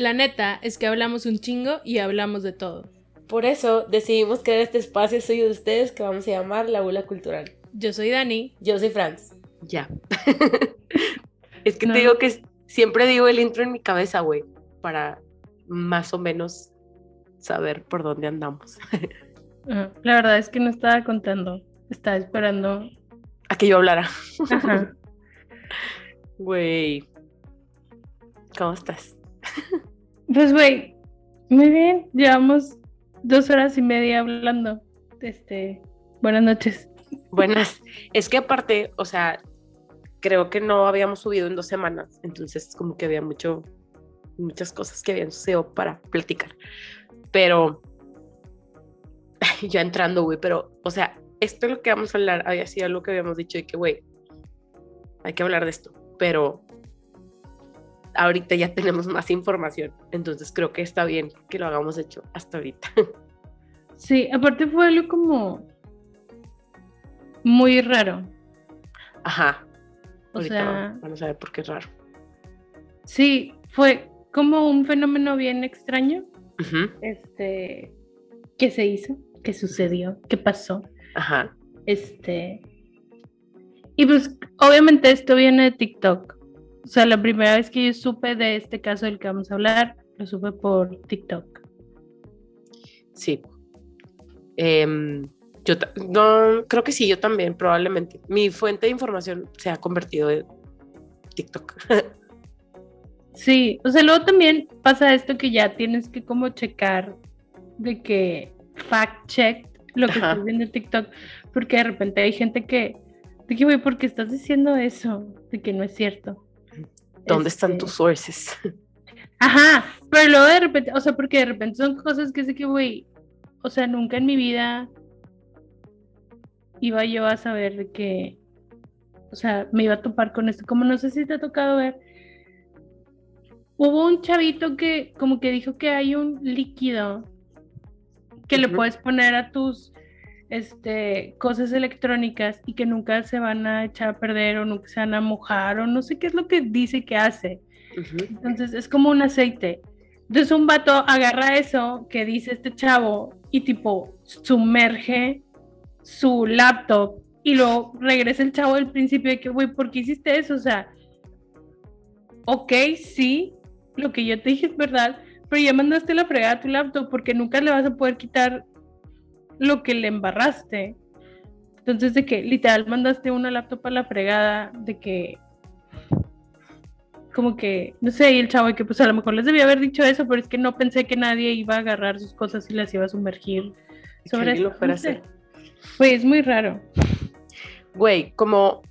La neta es que hablamos un chingo y hablamos de todo. Por eso decidimos crear este espacio suyo de ustedes que vamos a llamar La Bula Cultural. Yo soy Dani. Yo soy Franz. Ya. es que te digo que siempre digo el intro en mi cabeza, güey, para más o menos saber por dónde andamos. La verdad es que no estaba contando, estaba esperando a que yo hablara. Güey, ¿cómo estás? Pues, güey, muy bien. Llevamos dos horas y media hablando. Este, buenas noches. Buenas. Es que aparte, o sea, creo que no habíamos subido en dos semanas, entonces como que había mucho, muchas cosas que habían sucedido para platicar. Pero ya entrando, güey, pero, o sea, esto es lo que vamos a hablar, había sido algo que habíamos dicho y que, güey, hay que hablar de esto, pero ahorita ya tenemos más información, entonces creo que está bien que lo hagamos hecho hasta ahorita. Sí, aparte fue algo como muy raro. Ajá. Ahorita vamos a ver por qué es raro. Sí, fue como un fenómeno bien extraño. Este, ¿qué se hizo? ¿Qué sucedió? ¿Qué pasó? Ajá. Este. Y pues, obviamente, esto viene de TikTok. O sea, la primera vez que yo supe de este caso del que vamos a hablar, lo supe por TikTok. Sí. Em, yo no, creo que sí, yo también, probablemente. Mi fuente de información se ha convertido en TikTok. sí, o sea, luego también pasa esto que ya tienes que como checar de que fact check lo que estás viendo en TikTok, porque de repente hay gente que, de que, güey, ¿por qué estás diciendo eso? De que no es cierto. ¿Dónde están tus este sources? Ajá, pero luego de repente, o sea, porque de repente son cosas que sé que, güey, o sea, nunca en mi vida iba yo a saber de que, o sea, me iba a topar con esto. Como no sé si te ha tocado ver, hubo un chavito que como que dijo que hay un líquido que le puedes poner a tus este, cosas electrónicas y que nunca se van a echar a perder o nunca se van a mojar o no sé qué es lo que dice que hace. Entonces es como un aceite. Entonces un vato agarra eso que dice este chavo y tipo sumerge su laptop y luego regresa el chavo del principio de que, güey, ¿por qué hiciste eso? O sea, ok, sí, lo que yo te dije es verdad, pero ya mandaste la fregada a tu laptop porque nunca le vas a poder quitar lo que le embarraste. Entonces, de que literal mandaste una laptop a la fregada, de que como que, no sé, y el chavo que pues a lo mejor les debía haber dicho eso, pero es que no pensé que nadie iba a agarrar sus cosas y las iba a sumergir sobre eso. Pues es muy raro. Güey, como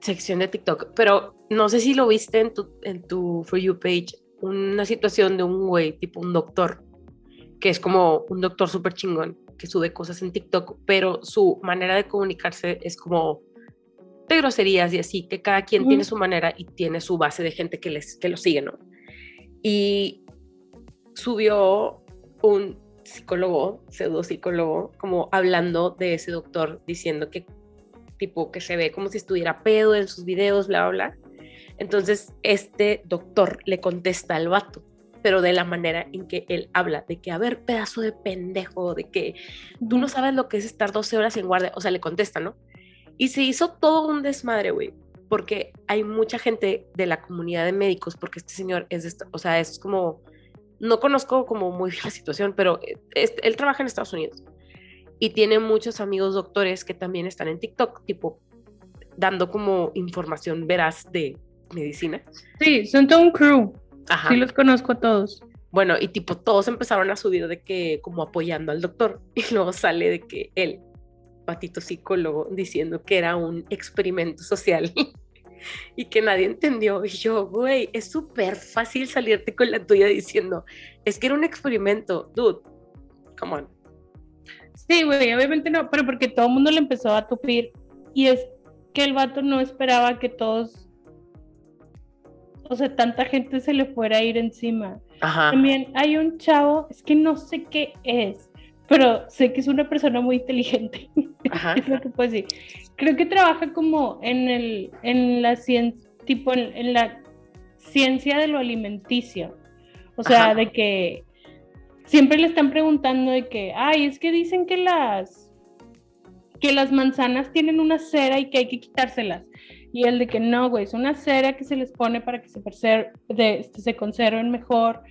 sección de TikTok, pero no sé si lo viste en tu, en tu For You page, una situación de un güey, tipo un doctor, que es como un doctor súper chingón, que sube cosas en TikTok, pero su manera de comunicarse es como de groserías y así, que cada quien tiene su manera y tiene su base de gente que, les, que lo sigue, ¿no? Y subió un psicólogo, pseudo psicólogo, como hablando de ese doctor, diciendo que tipo que se ve como si estuviera pedo en sus videos, bla, bla, bla. Entonces, este doctor le contesta al vato, pero de la manera en que él habla, de que, a ver, pedazo de pendejo, de que tú no sabes lo que es estar 12 horas en guardia, o sea, le contesta, ¿no? Y se hizo todo un desmadre, güey, porque hay mucha gente de la comunidad de médicos, porque este señor es, o sea, es como, no conozco como muy bien la situación, pero él trabaja en Estados Unidos y tiene muchos amigos doctores que también están en TikTok, tipo, dando como información veraz de medicina. Sí, son todo un crew. Ajá. Sí los conozco a todos. Bueno, y tipo todos empezaron a subir de que como apoyando al doctor y luego sale de que él, patito psicólogo, diciendo que era un experimento social y que nadie entendió. Y yo, güey, es súper fácil salirte con la tuya diciendo, es que era un experimento, dude, come on. Sí, güey, obviamente no, pero porque todo el mundo le empezó a tupir y es que el vato no esperaba que todos o sea, tanta gente se le fuera a ir encima. También hay un chavo, es que no sé qué es, pero sé que es una persona muy inteligente. es lo que puedo decir. Creo que trabaja como en el, en la ciencia, tipo en, la ciencia de lo alimenticio. O sea, Ajá. de que siempre le están preguntando de que, ay, es que dicen que las que las manzanas tienen una cera y que hay que quitárselas. Y el de que no, güey, es una cera que se les pone para que se, de- este, se conserven mejor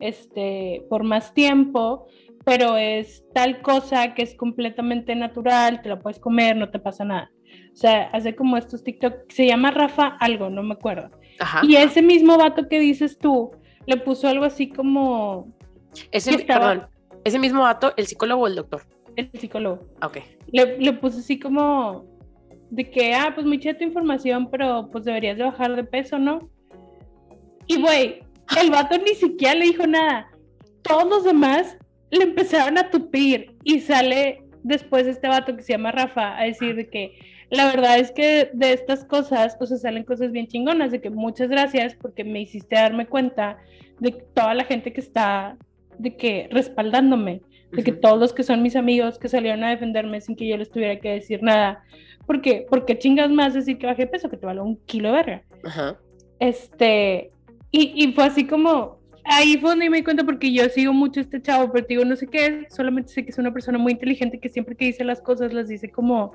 este, por más tiempo, pero es tal cosa que es completamente natural, te la puedes comer, no te pasa nada. O sea, hace como estos TikTok, se llama Rafa algo, no me acuerdo. Ajá. Y ese mismo vato que dices tú, le puso algo así como Ese, estaba- perdón, ese mismo dato, el psicólogo o el doctor. el psicólogo. Ah, Ok. Le, le puso así como de que, ah, pues muy chida tu información, pero pues deberías de bajar de peso, ¿no? Y güey, el vato ni siquiera le dijo nada. Todos los demás le empezaron a tupir y sale después este vato que se llama Rafa a decir de que la verdad es que de estas cosas, o sea, salen cosas bien chingonas, de que muchas gracias porque me hiciste darme cuenta de toda la gente que está, de que respaldándome de que todos los que son mis amigos que salieron a defenderme sin que yo les tuviera que decir nada. Porque, porque chingas más decir que bajé peso que te vale un kilo de verga. Ajá. Este, y, y fue así como, ahí fue donde me di cuenta porque yo sigo mucho a este chavo, pero te digo, no sé qué es, solamente sé que es una persona muy inteligente que siempre que dice las cosas las dice como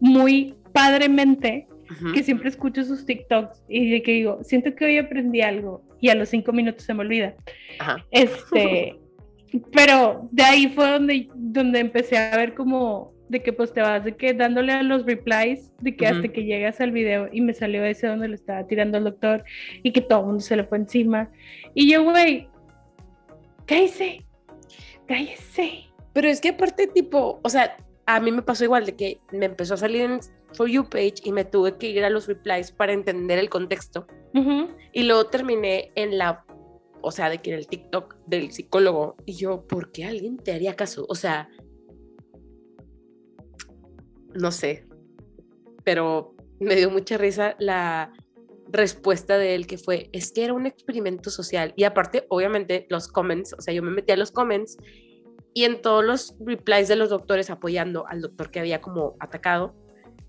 muy padremente, Ujú. que siempre escucho sus TikToks y de que digo, siento que hoy aprendí algo y a los cinco minutos se me olvida. Ajá. Este, pero de ahí fue donde, donde empecé a ver como de que pues te vas de que dándole a los replies, de que hasta que llegas al video y me salió ese donde le estaba tirando al doctor y que todo el mundo se le fue encima. Y yo, güey, cállese, cállese. Pero es que aparte, tipo, o sea, a mí me pasó igual de que me empezó a salir en For You page y me tuve que ir a los replies para entender el contexto. Ujú. Y luego terminé en la, o sea, de que en el TikTok del psicólogo. Y yo, ¿por qué alguien te haría caso? O sea, no sé. Pero me dio mucha risa la respuesta de él que fue, es que era un experimento social. Y aparte, obviamente, los comments, o sea, yo me metí a los comments y en todos los replies de los doctores apoyando al doctor que había como atacado,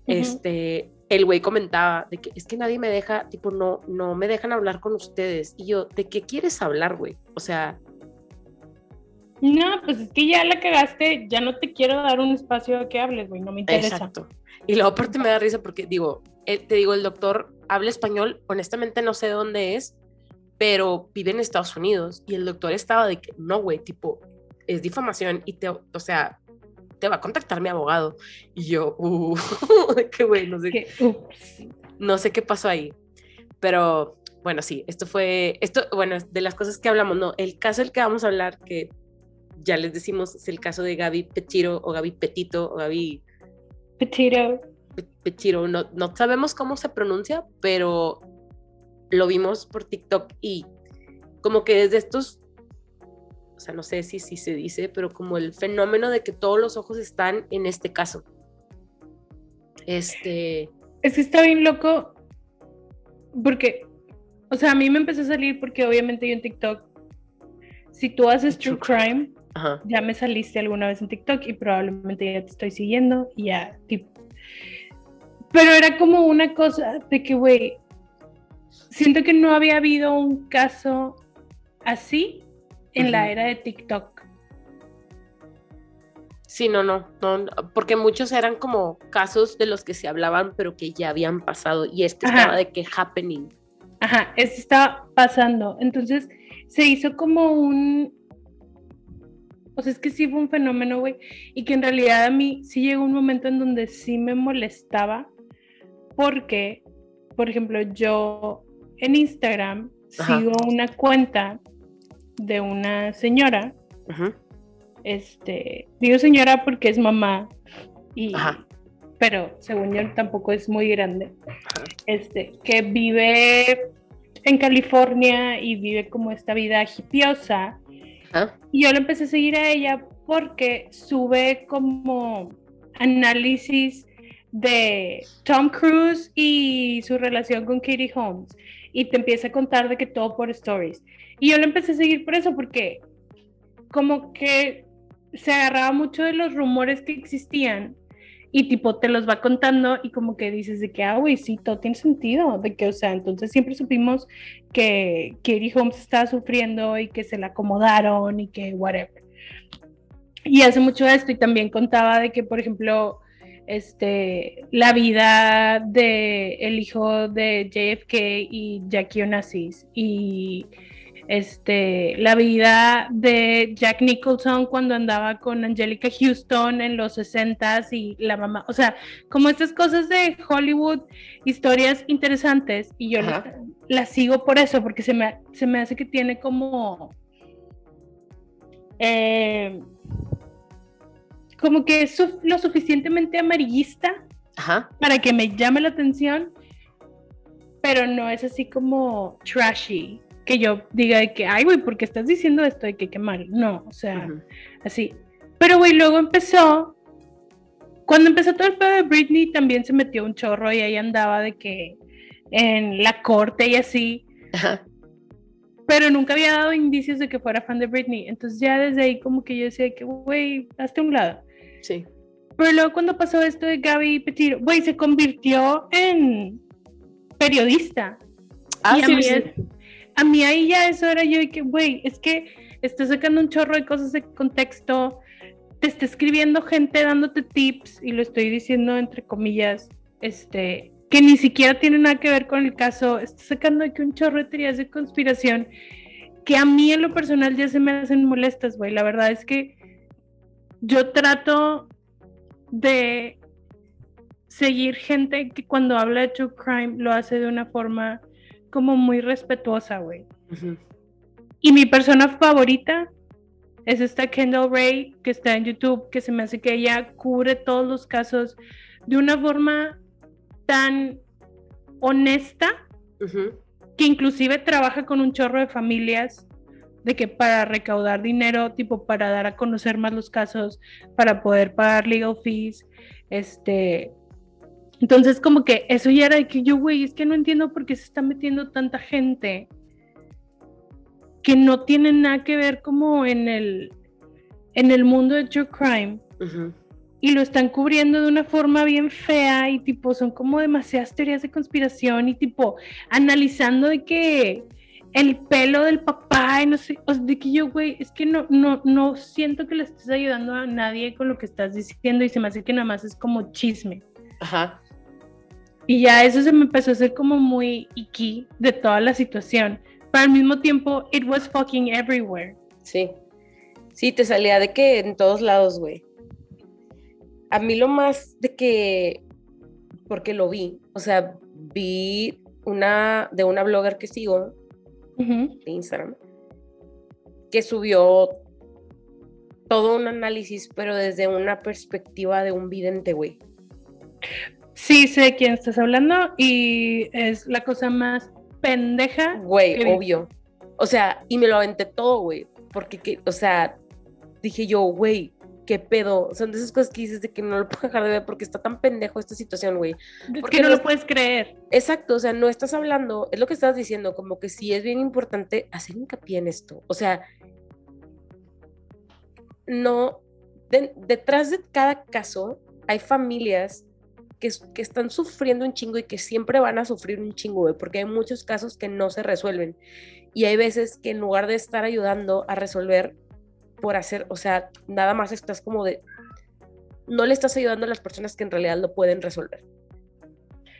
este, el güey comentaba de que es que nadie me deja, tipo, no, no me dejan hablar con ustedes. Y yo, ¿de qué quieres hablar, güey? O sea, No, pues es que ya la cagaste, ya no te quiero dar un espacio a que hables, güey, no me interesa. exacto. Y luego aparte me da risa porque digo, eh, te digo, el doctor habla español, honestamente no sé de dónde es, pero vive en Estados Unidos. Y el doctor estaba de que, no, güey, tipo, es difamación y te, o sea, te va a contactar mi abogado. Y yo, uh, qué güey, no sé ups. no sé qué pasó ahí, pero bueno, sí, esto fue, esto, bueno, de las cosas que hablamos, no, el caso del que vamos a hablar, que ya les decimos, es el caso de Gaby Petiro o Gaby Petito o Gaby Petito. Pe- Petiro, no, no sabemos cómo se pronuncia, pero lo vimos por TikTok y como que desde estos, o sea, no sé si, si se dice, pero como el fenómeno de que todos los ojos están en este caso. Este, Es que está bien loco porque, o sea, a mí me empezó a salir porque obviamente yo en TikTok, si tú haces True Crime, ajá, ya me saliste alguna vez en TikTok y probablemente ya te estoy siguiendo y ya, tipo. Pero era como una cosa de que, güey, siento que no había habido un caso así en la era de TikTok. Sí, no, no, no, porque muchos eran como casos de los que se hablaban, pero que ya habían pasado, y este Ajá. estaba de que happening. Ajá, eso estaba pasando. Entonces se hizo como un. O sea, es que sí fue un fenómeno, güey. Y que en realidad a mí sí llegó un momento en donde sí me molestaba. Porque, por ejemplo, yo en Instagram Ajá. sigo una cuenta de una señora. Este, digo señora porque es mamá. Y, Ajá. pero según yo tampoco es muy grande ajá, este, que vive en California y vive como esta vida hipiosa. Y yo le empecé a seguir a ella porque sube como análisis de Tom Cruise y su relación con Katie Holmes. Y te empieza a contar de que todo por stories. Y yo le empecé a seguir por eso, porque como que se agarraba mucho de los rumores que existían y tipo te los va contando y como que dices de que, ah, güey, sí, todo tiene sentido, de que, o sea, entonces siempre supimos que Katie Holmes estaba sufriendo y que se la acomodaron y que whatever. Y hace mucho esto y también contaba de que, por ejemplo, este, la vida de el hijo de JFK y Jackie Onassis y este, la vida de Jack Nicholson cuando andaba con Angelica Houston en los 60s y la mamá, o sea, como estas cosas de Hollywood, historias interesantes y yo las, sigo por eso, porque se me, se me hace que tiene como... Eh, como que es lo suficientemente amarillista para que me llame la atención, pero no es así como trashy que yo diga de que, ay, güey, ¿por qué estás diciendo esto de que qué mal? No, o sea, así. Pero, güey, luego empezó, cuando empezó todo el pedo de Britney, también se metió un chorro y ahí andaba de que en la corte y así. Pero nunca había dado indicios de que fuera fan de Britney. Entonces ya desde ahí como que yo decía que, güey, hazte un lado. Sí. Pero luego cuando pasó esto de Gaby Petito, güey, se convirtió en periodista. Ah, sí, a mí ahí ya eso era yo de que, güey, es que está sacando un chorro de cosas de contexto, te está escribiendo gente dándote tips, y lo estoy diciendo entre comillas, este, que ni siquiera tiene nada que ver con el caso, está sacando aquí un chorro de teorías de conspiración que a mí en lo personal ya se me hacen molestas, güey. La verdad es que yo trato de seguir gente que cuando habla de true crime lo hace de una forma como muy respetuosa, güey. Y mi persona favorita es esta Kendall Ray, que está en YouTube, que se me hace que ella cubre todos los casos de una forma tan honesta, que inclusive trabaja con un chorro de familias, de que para recaudar dinero, tipo para dar a conocer más los casos, para poder pagar legal fees, este, entonces, como que eso ya era de que yo, güey, es que no entiendo por qué se está metiendo tanta gente que no tiene nada que ver como en el, en el mundo de true crime. Y lo están cubriendo de una forma bien fea y tipo, son como demasiadas teorías de conspiración y tipo, analizando de que el pelo del papá y no sé, o sea, de que yo, güey, es que no, no, no siento que le estés ayudando a nadie con lo que estás diciendo y se me hace que nada más es como chisme. Ajá. Y ya eso se me empezó a hacer como muy icky de toda la situación. Pero al mismo tiempo, it was fucking everywhere. Sí. Sí, te salía de que en todos lados, güey. A mí lo más de que, porque lo vi, o sea, vi una de una blogger que sigo de Instagram que subió todo un análisis, pero desde una perspectiva de un vidente, güey. Sí, sé de quién estás hablando y es la cosa más pendeja. Güey, obvio. O sea, y me lo aventé todo, güey. Porque, o sea, dije yo, güey, qué pedo. Son de esas cosas que dices de que no lo puedo dejar de ver porque está tan pendejo esta situación, güey. Es que no, lo puedes creer. Exacto, o sea, no estás hablando, es lo que estás diciendo, como que sí es bien importante hacer hincapié en esto. O sea, no, detrás de cada caso hay familias que, están sufriendo un chingo y que siempre van a sufrir un chingo, porque hay muchos casos que no se resuelven. Y hay veces que en lugar de estar ayudando a resolver por hacer, o sea, nada más estás como de, no le estás ayudando a las personas que en realidad lo pueden resolver.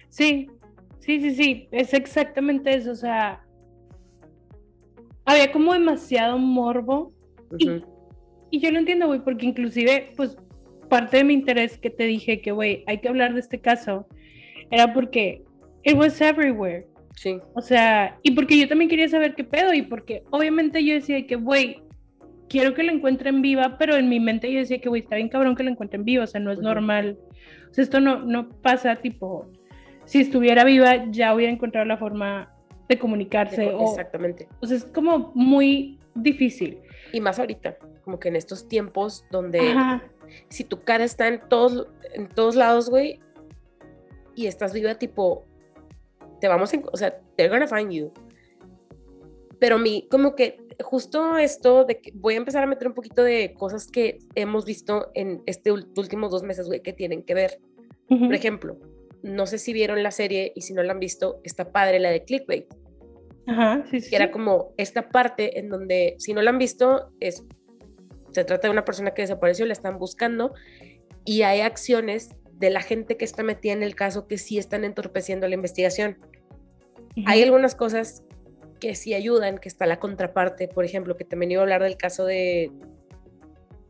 Sí, sí, sí, sí, es exactamente eso, o sea, había como demasiado morbo. y, y, yo lo entiendo, güey, porque inclusive, pues parte de mi interés que te dije que, güey, hay que hablar de este caso, era porque it was everywhere. Sí. O sea, y porque yo también quería saber qué pedo, y porque obviamente yo decía que, güey, quiero que la encuentren viva, pero en mi mente yo decía que, güey, está bien cabrón que la encuentren viva, o sea, no es normal. O sea, esto no, no pasa, tipo, si estuviera viva, ya hubiera encontrado la forma de comunicarse. exactamente. O, sea, es como muy difícil. Y más ahorita, como que en estos tiempos donde si tu cara está en todos, en todos lados, güey, y estás viva, tipo, te vamos a, o sea, they're gonna find you. Pero mi, como que justo esto de que voy a empezar a meter un poquito de cosas que hemos visto en este últimos dos meses, güey, que tienen que ver. Por ejemplo, no sé si vieron la serie y si no la han visto, está padre la de Clickbait. Ajá, sí, sí. Que era como esta parte en donde, si no la han visto, es, se trata de una persona que desapareció, la están buscando y hay acciones de la gente que está metida en el caso que sí están entorpeciendo la investigación. Hay algunas cosas que sí ayudan, que está la contraparte, por ejemplo, que también iba a hablar del caso de,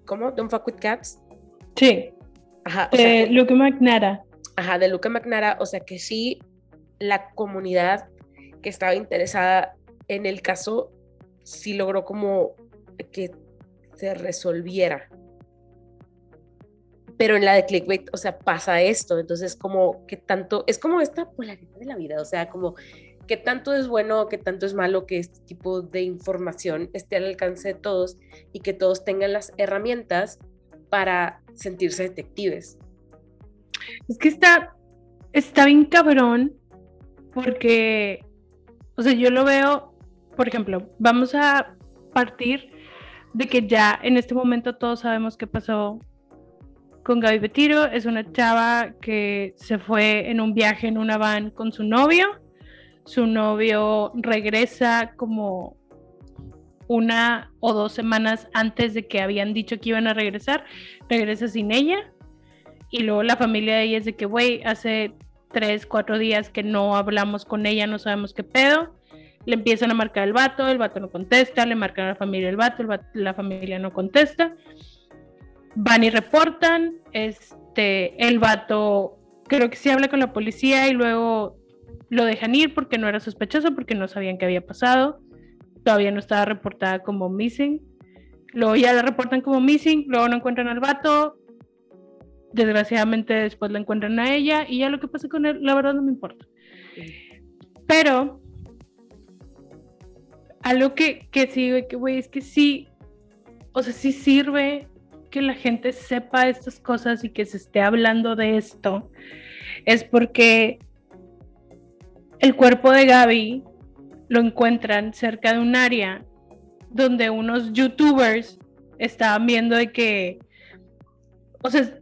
¿cómo? Don't fuck with cats. Sí. Ajá. de Luca McNara. Ajá, de Luca McNara, o sea que sí, la comunidad que estaba interesada en el caso sí logró como que se resolviera. Pero en la de clickbait, o sea, pasa esto, entonces como que tanto, es como esta polaridad de la vida, o sea, como que tanto es bueno o que tanto es malo que este tipo de información esté al alcance de todos y que todos tengan las herramientas para sentirse detectives. Es que está, está bien cabrón porque o sea, yo lo veo, por ejemplo, vamos a partir de que ya en este momento todos sabemos qué pasó con Gaby Betiro. Es una chava que se fue en un viaje en una van con su novio. Su novio regresa como una o dos semanas antes de que habían dicho que iban a regresar. Regresa sin ella. Y luego la familia de ella es de que, güey, hace tres, cuatro días que no hablamos con ella, no sabemos qué pedo. Le empiezan a marcar el vato, el vato no contesta, le marcan a la familia el vato, la familia no contesta. Van y reportan, este, el vato creo que sí habla con la policía y luego lo dejan ir porque no era sospechoso, porque no sabían qué había pasado. Todavía no estaba reportada como missing. Luego ya la reportan como missing, luego no encuentran al vato, desgraciadamente después la encuentran a ella y ya lo que pasa con él, la verdad no me importa. Pero algo que, que sí, güey, es que sí, o sea, sí sirve que la gente sepa estas cosas y que se esté hablando de esto, es porque el cuerpo de Gaby lo encuentran cerca de un área donde unos youtubers estaban viendo de que, o sea,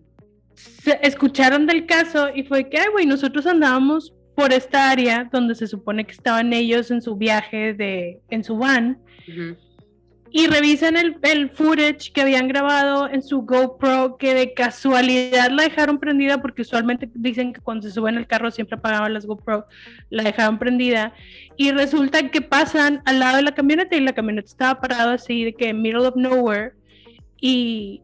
escucharon del caso y fue que, ay, güey, nosotros andábamos por esta área donde se supone que estaban ellos en su viaje de, en su van. Y revisan el, el, footage que habían grabado en su GoPro, que de casualidad la dejaron prendida, porque usualmente dicen que cuando se suben al carro siempre apagaban las GoPro, la dejaron prendida. Y resulta que pasan al lado de la camioneta y la camioneta estaba parada así, de que middle of nowhere. Y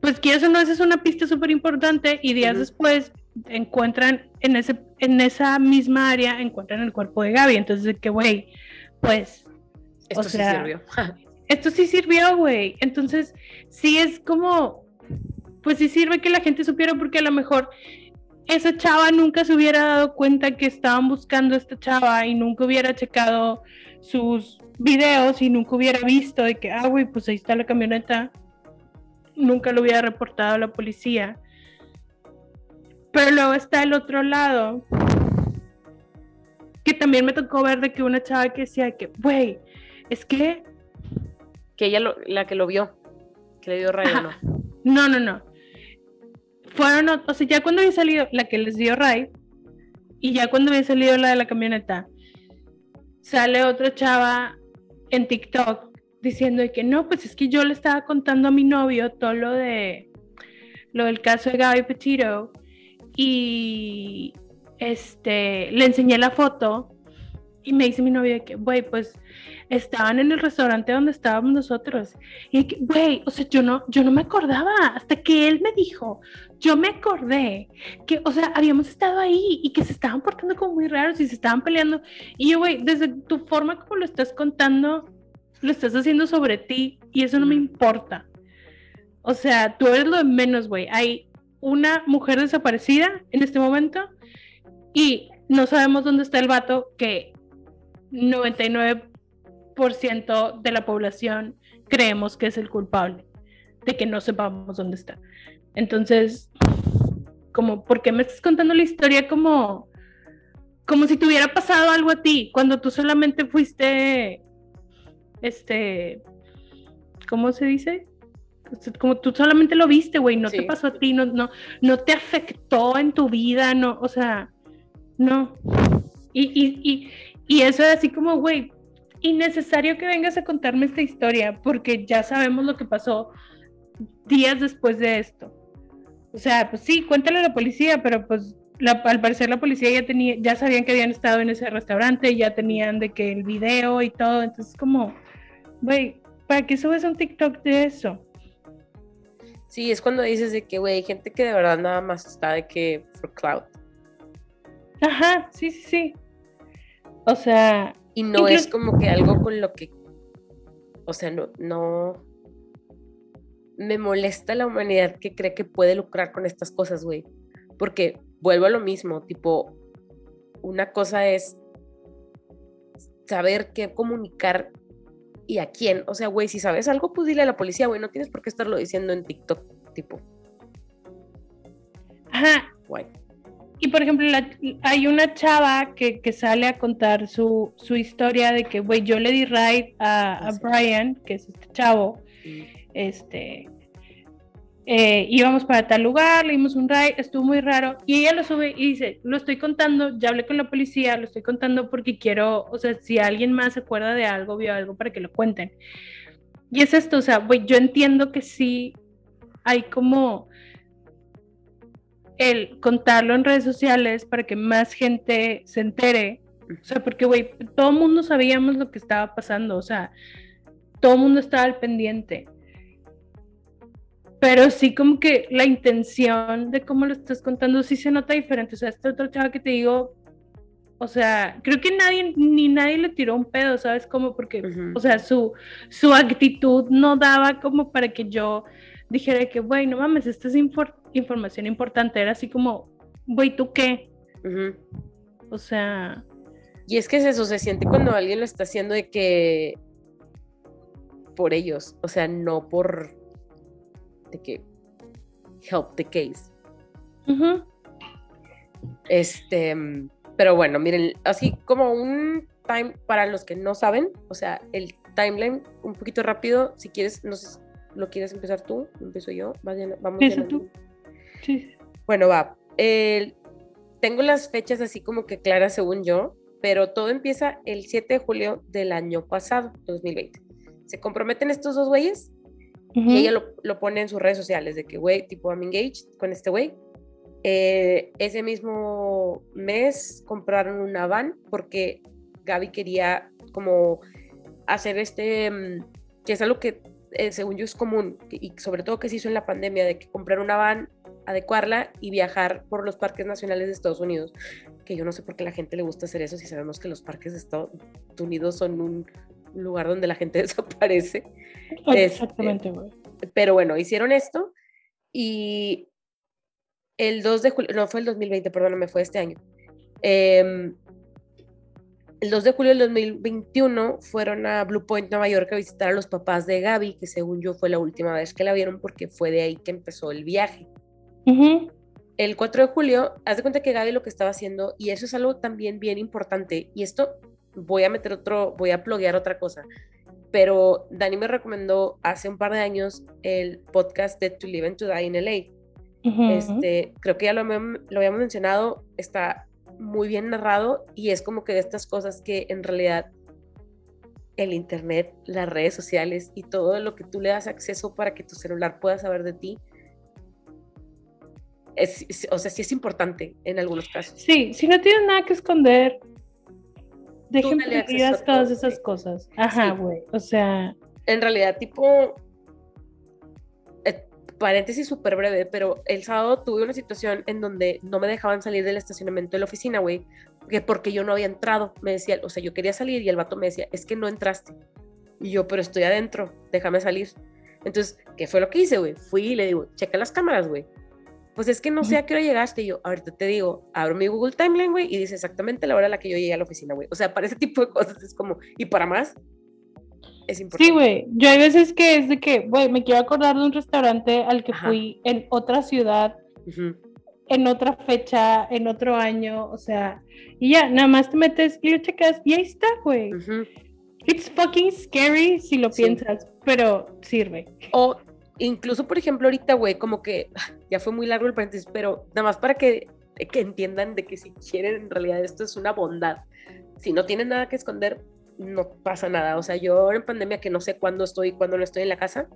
pues que eso no, esa es una pista súper importante y días después encuentran en, ese, en esa misma área, encuentran el cuerpo de Gaby. Entonces, que, güey, pues... Esto sí sirvió. esto sí sirvió, güey. Entonces, sí es como, pues sí sirve que la gente supiera porque a lo mejor esa chava nunca se hubiera dado cuenta que estaban buscando a esta chava y nunca hubiera checado sus videos y nunca hubiera visto de que, ah, güey, pues ahí está la camioneta nunca lo hubiera reportado a la policía. Pero luego está el otro lado, que también me tocó ver de que una chava que decía que, güey, es que... Que ella, la que lo vio, que le dio rayo, ¿no? No, no, no. Fueron, o sea, ya cuando había salido la que les dio ray, y ya cuando había salido la de la camioneta, sale otra chava en TikTok diciendo que no, pues es que yo le estaba contando a mi novio todo lo de lo del caso de Gaby Petito y este le enseñé la foto y me dice mi novio que, güey, pues estaban en el restaurante donde estábamos nosotros. Y que, güey, o sea, yo no, yo no me acordaba hasta que él me dijo, yo me acordé que, o sea, habíamos estado ahí y que se estaban portando como muy raros y se estaban peleando. Y yo, güey, desde tu forma como lo estás contando, lo estás haciendo sobre ti y eso no me importa. O sea, tú eres lo de menos, güey. Hay una mujer desaparecida en este momento y no sabemos dónde está el vato que 99% de la población creemos que es el culpable de que no sepamos dónde está. Entonces, como, ¿por qué me estás contando la historia como, como si te hubiera pasado algo a ti, cuando tú solamente fuiste este, ¿cómo se dice? Como tú solamente lo viste, güey, no te pasó a ti, no, no, no te afectó en tu vida, no, o sea, no. Y, y, y, y eso es así como, güey, innecesario que vengas a contarme esta historia, porque ya sabemos lo que pasó días después de esto. O sea, pues sí, cuéntale a la policía, pero pues al parecer la policía ya tenía, ya sabían que habían estado en ese restaurante, ya tenían de que el video y todo, entonces como, güey, ¿para qué subes un TikTok de eso? Sí, es cuando dices de que, güey, hay gente que de verdad nada más está de que for cloud. Ajá, sí, sí, sí. O sea. Y no es como que algo con lo que. O sea, no, no. Me molesta la humanidad que cree que puede lucrar con estas cosas, güey. Porque vuelvo a lo mismo, tipo, una cosa es saber qué comunicar y a quién. O sea, güey, si sabes algo, pues dile a la policía, güey, no tienes por qué estarlo diciendo en TikTok, tipo. Ajá. Guay. Y por ejemplo, hay una chava que, sale a contar su, historia de que, güey, yo le di ride a, a, Brian, que es este chavo, este, eh, íbamos para tal lugar, le dimos un ride, estuvo muy raro, y ella lo sube y dice, lo estoy contando, ya hablé con la policía, lo estoy contando porque quiero, o sea, si alguien más se acuerda de algo, vio algo, para que lo cuenten. Y es esto, o sea, güey, yo entiendo que sí hay como el contarlo en redes sociales para que más gente se entere. O sea, porque, güey, todo el mundo sabíamos lo que estaba pasando, o sea, todo el mundo estaba al pendiente. Pero sí como que la intención de cómo lo estás contando sí se nota diferente. O sea, este otro chavo que te digo, o sea, creo que nadie, ni nadie le tiró un pedo, ¿sabes? Como porque, o sea, su, su actitud no daba como para que yo dijera que, güey, no mames, esta es información importante. Era así como, güey, ¿tú qué? O sea... Y es que es eso, se siente cuando alguien lo está haciendo de que por ellos, o sea, no por de que help the case. Este, pero bueno, miren, así como un time para los que no saben, o sea, el timeline un poquito rápido, si quieres, no sé ¿Lo quieres empezar tú? ¿Empiezo yo? Vayan, vamos tú. Sí. Bueno, va. tengo las fechas así como que claras según yo, pero todo empieza el 7 de julio del año pasado, 2020. Se comprometen estos dos güeyes y ella lo, pone en sus redes sociales de que, güey, tipo, I'm engaged con este güey. Eh, ese mismo mes compraron una van porque Gaby quería como hacer este, mm, que es algo que eh, según yo es común, y sobre todo que se hizo en la pandemia, de que comprar una van, adecuarla y viajar por los parques nacionales de Estados Unidos, que yo no sé por qué a la gente le gusta hacer eso si sabemos que los parques de Estados Unidos son un lugar donde la gente desaparece. Exactamente, güey. pero bueno, hicieron esto y el 2 de julio, no fue el 2020, perdóname, fue este año. Eh, el 2 de julio del 2021 fueron a Blue Point, Nueva York, a visitar a los papás de Gaby, que según yo fue la última vez que la vieron porque fue de ahí que empezó el viaje. El 4 de julio, haz de cuenta que Gaby lo que estaba haciendo, y eso es algo también bien importante, y esto voy a meter otro, voy a pluguear otra cosa, pero Dani me recomendó hace un par de años el podcast de To Live and To Die in LA. este, creo que ya lo, lo habíamos mencionado, está muy bien narrado y es como que de estas cosas que en realidad el internet, las redes sociales y todo lo que tú le das acceso para que tu celular pueda saber de ti, es, o sea, sí es importante en algunos casos. Sí, si no tienes nada que esconder, déjenme que digas todas esas cosas. Ajá, güey, o sea... En realidad, tipo, paréntesis súper breve, pero el sábado tuve una situación en donde no me dejaban salir del estacionamiento de la oficina, güey, que porque yo no había entrado. Me decía, o sea, yo quería salir y el vato me decía, es que no entraste. Y yo, pero estoy adentro, déjame salir. Entonces, ¿qué fue lo que hice, güey? Fui y le digo, checa las cámaras, güey. Pues es que no sé a qué hora llegaste. Y yo, ahorita te digo, abro mi Google Timeline, güey, y dice exactamente la hora a la que yo llegué a la oficina, güey. O sea, para ese tipo de cosas es como, y para más, Sí, güey. Yo hay veces que es de que, güey, me quiero acordar de un restaurante al que fui en otra ciudad, en otra fecha, en otro año, o sea, y ya, nada más te metes y lo checas y ahí está, güey. It's fucking scary si lo Sí. piensas, pero sirve. O incluso, por ejemplo, ahorita, güey, como que ya fue muy largo el paréntesis, pero nada más para que, que entiendan de que si quieren, en realidad esto es una bondad. Si no tienen nada que esconder, no pasa nada. O sea, yo ahora en pandemia que no sé cuándo estoy y cuándo no estoy en la casa,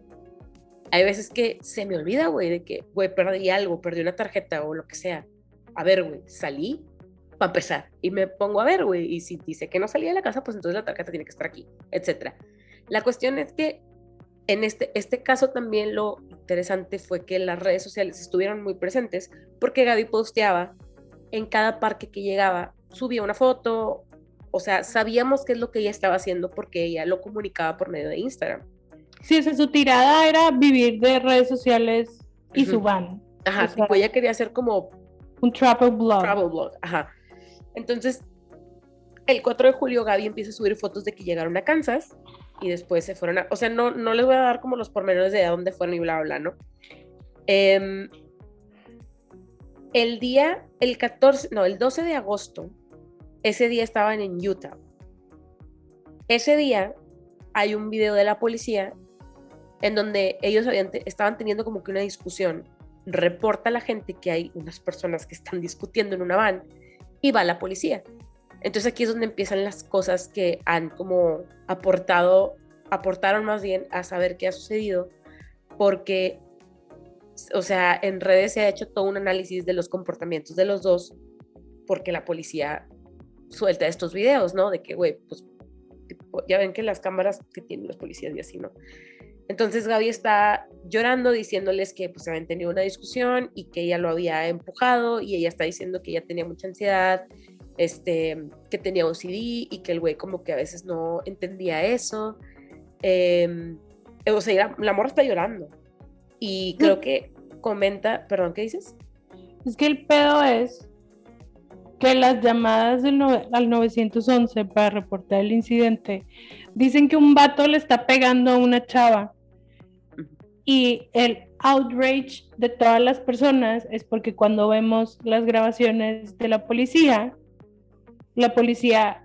hay veces que se me olvida, güey, de que, güey, perdí algo, perdí una tarjeta o lo que sea. A ver, güey, salí para empezar y me pongo a ver, güey, y si dice que no salí de la casa, pues entonces la tarjeta tiene que estar aquí, etcétera. La cuestión es que en este, este caso también lo interesante fue que las redes sociales estuvieron muy presentes porque Gaby posteaba en cada parque que llegaba, subía una foto, o sea, sabíamos qué es lo que ella estaba haciendo porque ella lo comunicaba por medio de Instagram. Sí, o sea, su tirada era vivir de redes sociales y su Ujú. van. Ajá, O sea, tipo, ella quería hacer como Un travel blog. travel blog, ajá. Entonces, el 4 de julio Gaby empieza a subir fotos de que llegaron a Kansas y después se fueron a, o sea, no, no les voy a dar como los pormenores de dónde fueron y bla, bla, ¿no? Em, el día, el 14, no, el 12 de agosto, ese día estaban en Utah. Ese día hay un video de la policía en donde ellos habían estaban teniendo como que una discusión. Reporta la gente que hay unas personas que están discutiendo en una van y va la policía. Entonces aquí es donde empiezan las cosas que han como aportado, aportaron más bien a saber qué ha sucedido, porque, o sea, en redes se ha hecho todo un análisis de los comportamientos de los dos, porque la policía suelta estos videos, ¿no? De que, güey, pues ya ven que las cámaras que tienen los policías y así, ¿no? Entonces Gaby está llorando diciéndoles que pues habían tenido una discusión y que ella lo había empujado y ella está diciendo que ella tenía mucha ansiedad, este, que tenía OCD y que el güey como que a veces no entendía eso. Em, o sea, la, la morra está llorando y creo que comenta, perdón, ¿qué dices? Es que el pedo es que las llamadas del nove- al 911 para reportar el incidente dicen que un vato le está pegando a una chava y el outrage de todas las personas es porque cuando vemos las grabaciones de la policía, la policía,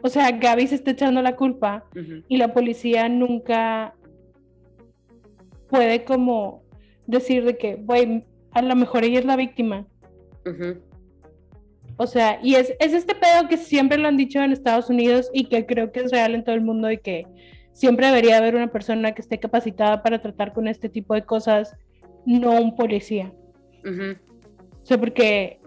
o sea, Gaby se está echando la culpa y la policía nunca puede como decir de que, güey, a lo mejor ella es la víctima. O sea, y es, es este pedo que siempre lo han dicho en Estados Unidos y que creo que es real en todo el mundo y que siempre debería haber una persona que esté capacitada para tratar con este tipo de cosas, no un policía. O sea, porque,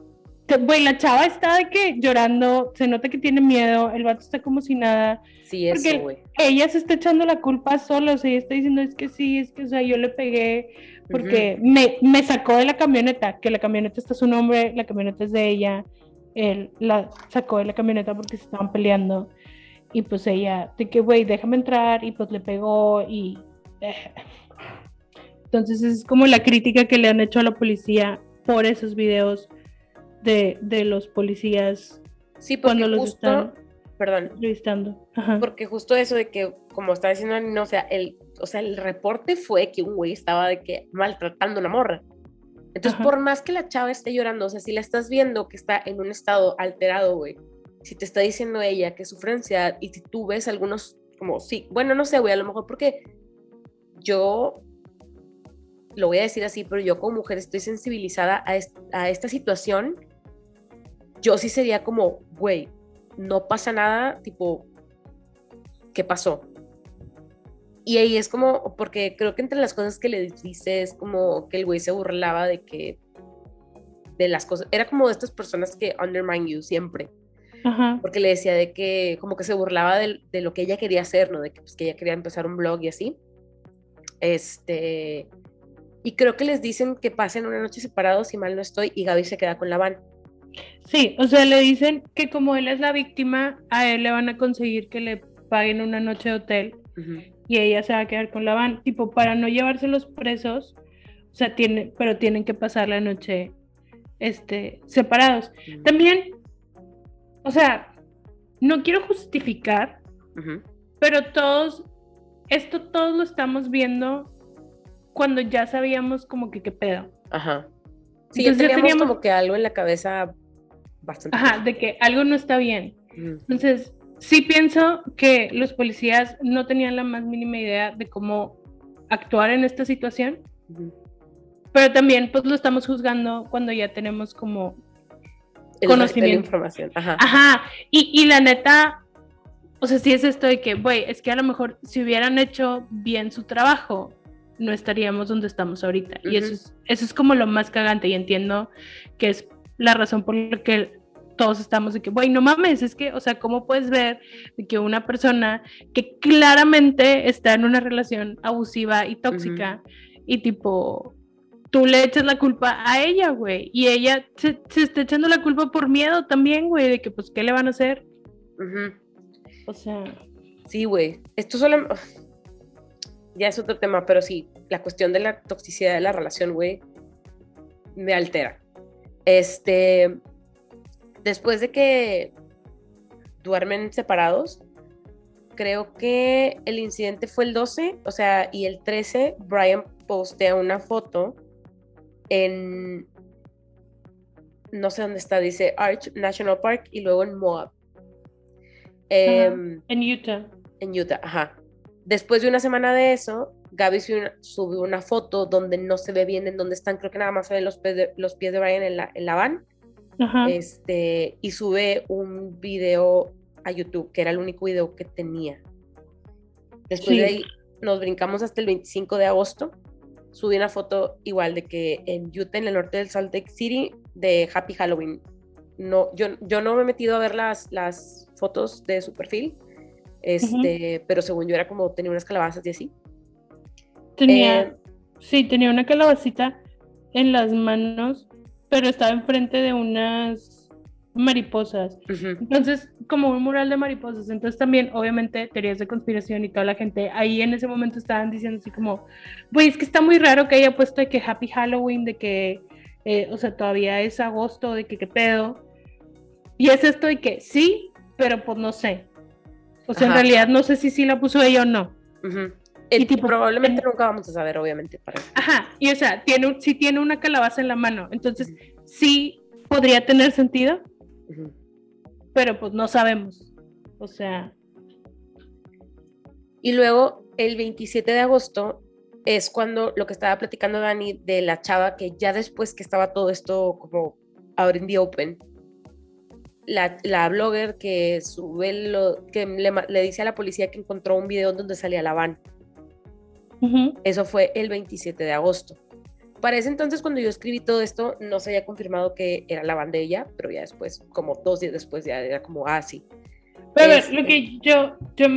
güey, la chava está de que llorando, se nota que tiene miedo, el vato está como si nada, Sí, eso, Porque- ella se está echando la culpa sola, o sea, ella está diciendo, es que sí, es que, o sea, yo le pegué porque me, me sacó de la camioneta, que la camioneta está a su nombre, la camioneta es de ella, él la sacó de la camioneta porque se estaban peleando, y pues ella, de que, güey, déjame entrar, y pues le pegó, y... eh. Entonces es como la crítica que le han hecho a la policía por esos videos de, de los policías Sí, cuando los justo, están perdón, entrevistando. Ajá. Porque justo eso de que, como estaba diciendo Anina, o sea, el, o sea, el reporte fue que un güey estaba de que maltratando a una morra. Entonces, Ajá. por más que la chava esté llorando, o sea, si la estás viendo que está en un estado alterado, güey, si te está diciendo ella que sufre ansiedad y si tú ves algunos, como, sí, bueno, no sé, güey, a lo mejor porque yo, lo voy a decir así, pero yo como mujer estoy sensibilizada a, est- a esta situación, yo sí sería como, güey, no pasa nada, tipo, ¿qué pasó? Y ahí es como, porque creo que entre las cosas que le dice es como que el güey se burlaba de que, de las cosas, era como de estas personas que undermine you siempre, Ajá. porque le decía de que, como que se burlaba de, de lo que ella quería hacer, ¿no? De que, pues, que ella quería empezar un blog y así. Este, y creo que les dicen que pasen una noche separados, si mal no estoy, y Gaby se queda con la van. Sí, o sea, le dicen que como él es la víctima, a él le van a conseguir que le paguen una noche de hotel y ella se va a quedar con la van, tipo, para no llevarse los presos, o sea, tiene, pero tienen que pasar la noche este, separados. También, o sea, no quiero justificar, pero todos, esto todos lo estamos viendo cuando ya sabíamos como que qué pedo. Ajá. Sí, Entonces ya teníamos, teníamos- como que algo en la cabeza bastante. Ajá, de que algo no está bien. Ujú, Entonces, sí pienso que los policías no tenían la más mínima idea de cómo actuar en esta situación, pero también pues lo estamos juzgando cuando ya tenemos como conocimiento. De información. Ajá. Ajá. Y, y la neta, o sea, sí es esto de que, güey, es que a lo mejor si hubieran hecho bien su trabajo, no estaríamos donde estamos ahorita. Y eso es, eso es como lo más cagante y entiendo que es la razón por la que todos estamos de que, güey, no mames, es que, o sea, ¿cómo puedes ver que una persona que claramente está en una relación abusiva y tóxica y tipo, tú le echas la culpa a ella, güey, y ella se, está echando la culpa por miedo también, güey, de que, pues, ¿qué le van a hacer? O sea... Sí, güey, esto solo... Ya es otro tema, pero sí, la cuestión de la toxicidad de la relación, güey, me altera. Este, después de que duermen separados, creo que el incidente fue el 12, o sea, y el 13, Brian postea una foto en, no sé dónde está, dice Arch National Park y luego en Moab. Em, en Utah. En Utah, ajá. Después de una semana de eso, Gaby subió una, foto donde no se ve bien en dónde están, creo que nada más se ven los, pies de, los pies de Brian en la, en la van. Este, y sube un video a YouTube, que era el único video que tenía. Después de ahí nos brincamos hasta el 25 de agosto. Subí una foto igual de que en Utah, en el norte del Salt Lake City, de Happy Halloween. No, yo, yo no me he metido a ver las, las fotos de su perfil, este, pero según yo era como tenía unas calabazas y así. Tenía, eh, sí, tenía una calabacita en las manos pero estaba enfrente de unas mariposas. Entonces, como un mural de mariposas. Entonces también, obviamente, teorías de conspiración y toda la gente ahí en ese momento estaban diciendo así como, güey, es que está muy raro que haya puesto de que Happy Halloween, de que, eh, o sea, todavía es agosto, de que qué pedo. Y es esto de que sí, pero pues no sé. O sea, en realidad no sé si sí la puso ella o no. Y tipo, probablemente nunca vamos a saber, obviamente. Para Ajá, y o sea, tiene, sí tiene una calabaza en la mano. Entonces, sí podría tener sentido, pero pues no sabemos. O sea. Y luego, el 27 de agosto es cuando lo que estaba platicando Dani de la chava que ya después que estaba todo esto como ahora en the open, la, la, blogger que sube lo que le, dice a la policía que encontró un video donde salía la van. Eso fue el 27 de agosto. Para ese entonces, cuando yo escribí todo esto, no se había confirmado que era la banda de ella, pero ya después, como dos días después, ya era como, ah, sí. Pero lo este que yo, yo,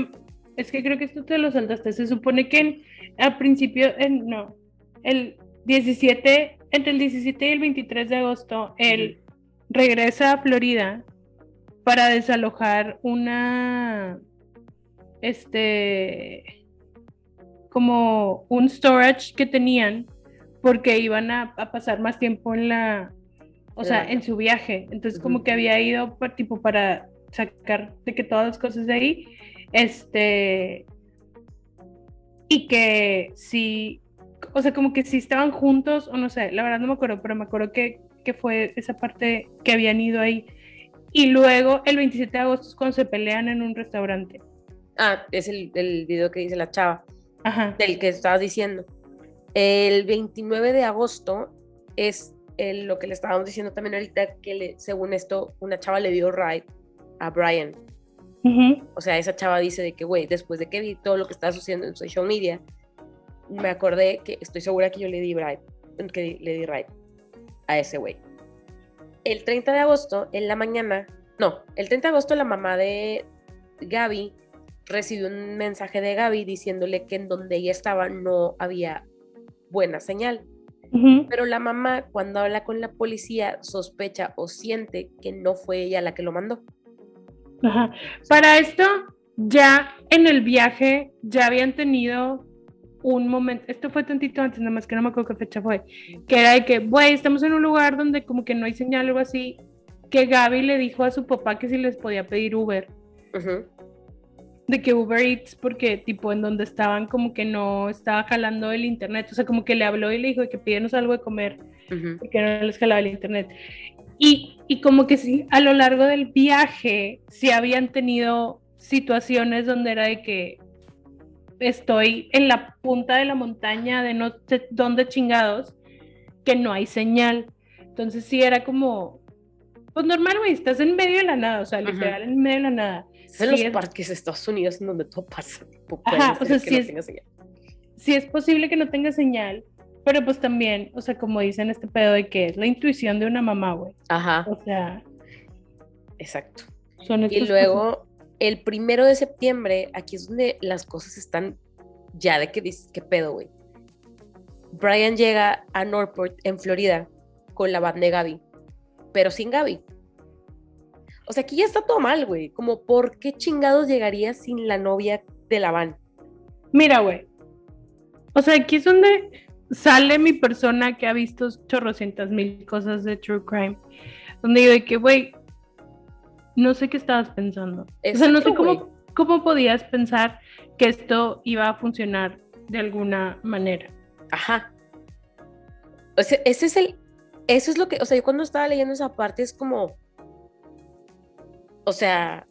es que creo que esto te lo saltaste. Se supone que al principio, en, no, el 17, entre el 17 y el 23 de agosto, él regresa a Florida para desalojar una, este, como un storage que tenían porque iban a, pasar más tiempo en la, o sea, en su viaje. Entonces como que había ido por, tipo para sacar de que todas las cosas de ahí, este, y que sí, o sea, como que sí estaban juntos, o no sé, la verdad no me acuerdo, pero me acuerdo que, que fue esa parte que habían ido ahí. Y luego el 27 de agosto es cuando se pelean en un restaurante. Ah, es el, el video que dice la chava. Ajá. Del que estabas diciendo. El 29 de agosto es lo que le estábamos diciendo también ahorita, que según esto, una chava le dio ride a Brian. O sea, esa chava dice de que, güey, después de que vi todo lo que está sucediendo en social media, me acordé que estoy segura que yo le di ride, que le di ride a ese güey. El 30 de agosto, en la mañana, no, el 30 de agosto la mamá de Gaby recibió un mensaje de Gaby diciéndole que en donde ella estaba no había buena señal. Pero la mamá, cuando habla con la policía, sospecha o siente que no fue ella la que lo mandó. Para esto, ya en el viaje, ya habían tenido un momento, esto fue tantito antes, nada más que no me acuerdo qué fecha fue, que era de que, güey, estamos en un lugar donde como que no hay señal o algo así, que Gaby le dijo a su papá que si les podía pedir Uber de que Uber Eats, porque tipo en donde estaban como que no estaba jalando el internet, o sea, como que le habló y le dijo que pídenos algo de comer, porque no les jalaba el internet. Y, y, como que sí, a lo largo del viaje, sí habían tenido situaciones donde era de que estoy en la punta de la montaña de no sé dónde chingados, que no hay señal. Entonces sí era como, pues normal, güey, estás en medio de la nada, o sea, literal en medio de la nada. En los es- parques de Estados Unidos en donde todo pasa. Ajá, o sea, sí no es-. Sí es posible que no tenga señal, pero pues también, o sea, como dicen este pedo de que es la intuición de una mamá, güey. Ajá, O sea, exacto. son Y cosas. luego, el primero de septiembre, aquí es donde las cosas están ya de que dices, ¿qué pedo, güey? Brian llega a Norport, en Florida, con la banda de Gaby, pero sin Gaby. O sea, aquí ya está todo mal, güey. Como, ¿por qué chingados llegaría sin la novia de la van? Mira, güey. O sea, aquí es donde sale mi persona que ha visto chorrocientas mil cosas de True Crime. Donde digo de que, güey, no sé qué estabas pensando. o sea, no sé cómo, cómo podías pensar que esto iba a funcionar de alguna manera. Ajá. O sea, ese es el. Eso es lo que. O sea, yo cuando estaba leyendo esa parte es como. O sea.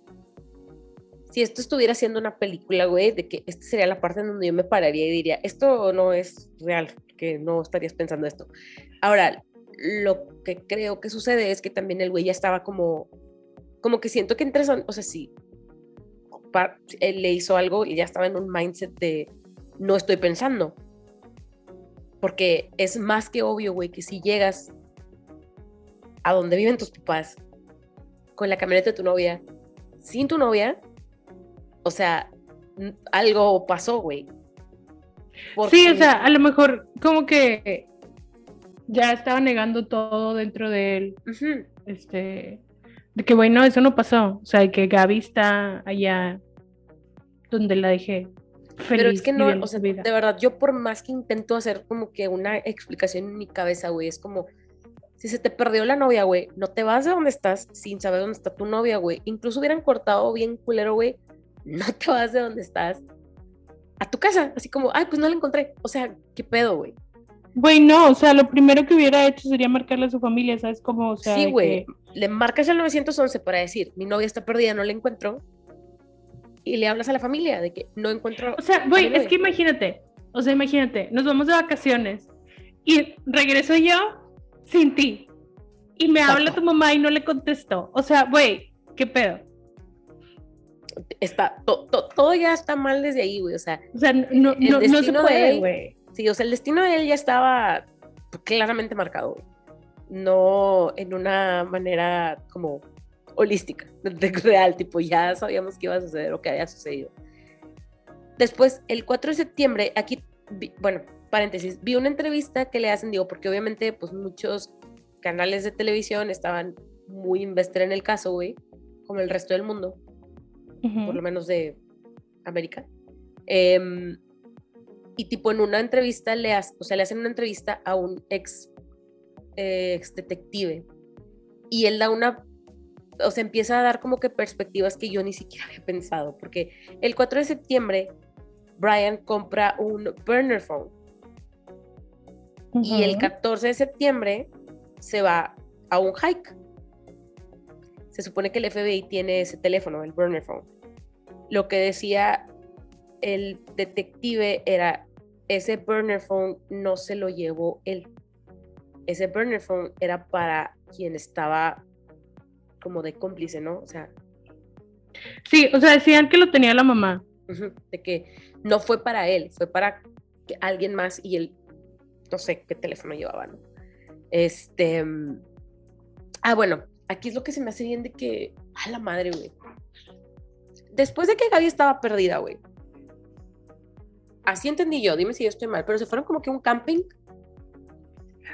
Si esto estuviera siendo una película, güey, de que esta sería la parte en donde yo me pararía y diría, esto no es real, que no estarías pensando esto. Ahora, lo que creo que sucede es que también el güey ya estaba como. Como que siento que entre. O sea, sí. Él le hizo algo y ya estaba en un mindset de no estoy pensando. Porque es más que obvio, güey, que si llegas a donde viven tus papás con la camioneta de tu novia, sin tu novia, o sea, algo pasó, güey. Porque- Sí, o sea, a lo mejor como que ya estaba negando todo dentro de él. Este, de que, güey, no, eso no pasó. O sea, de que Gaby está allá donde la dejé. Feliz, Pero es que no, o sea, vida. de verdad, yo por más que intento hacer como que una explicación en mi cabeza, güey, es como, si se te perdió la novia, güey, no te vas de donde estás sin saber dónde está tu novia, güey. Incluso hubieran cortado bien culero, güey, no te vas de donde estás a tu casa, así como, ay, pues no la encontré. O sea, ¿qué pedo, güey? Güey, no, o sea, lo primero que hubiera hecho sería marcarle a su familia, ¿sabes? Como, o sea, sí, güey. que- Le marcas el 911 para decir, mi novia está perdida, no la encuentro. Y le hablas a la familia de que no encuentro. O sea, güey, es que imagínate, o sea, imagínate, nos vamos de vacaciones y regreso yo sin ti y me habla Exacto. tu mamá y no le contestó. O sea, güey, ¿qué pedo? Está, to- to- todo ya está mal desde ahí, güey. O sea, O sea, no, no, no se puede, güey. Sí, o sea, el destino de él ya estaba claramente marcado. No en una manera como holística, real, tipo, ya sabíamos que iba a suceder o que había sucedido. Después, el 4 de septiembre, aquí, bueno, paréntesis, vi una entrevista que le hacen, digo, porque obviamente, pues muchos canales de televisión estaban muy invested en el caso, güey, como el resto del mundo por lo menos de América. Em, y tipo en una entrevista le, hace- o sea, le hacen una entrevista a un ex, eh, ex detective y él da una, o sea, empieza a dar como que perspectivas que yo ni siquiera había pensado, porque el 4 de septiembre Brian compra un burner phone y el Ujú. 14 de septiembre se va a un hike. Se supone que el FBI tiene ese teléfono, el burner phone. Lo que decía el detective era, ese burner phone no se lo llevó él. Ese burner phone era para quien estaba como de cómplice, ¿no? O sea, Sí, o sea, decían que lo tenía la mamá. de que no fue para él, fue para alguien más y él, no sé qué teléfono llevaba, ¿no? Este, ah, bueno, aquí es lo que se me hace bien de que, a la madre, güey. Después de que Gaby estaba perdida, güey. Así entendí yo, dime si yo estoy mal, pero se fueron como que un camping.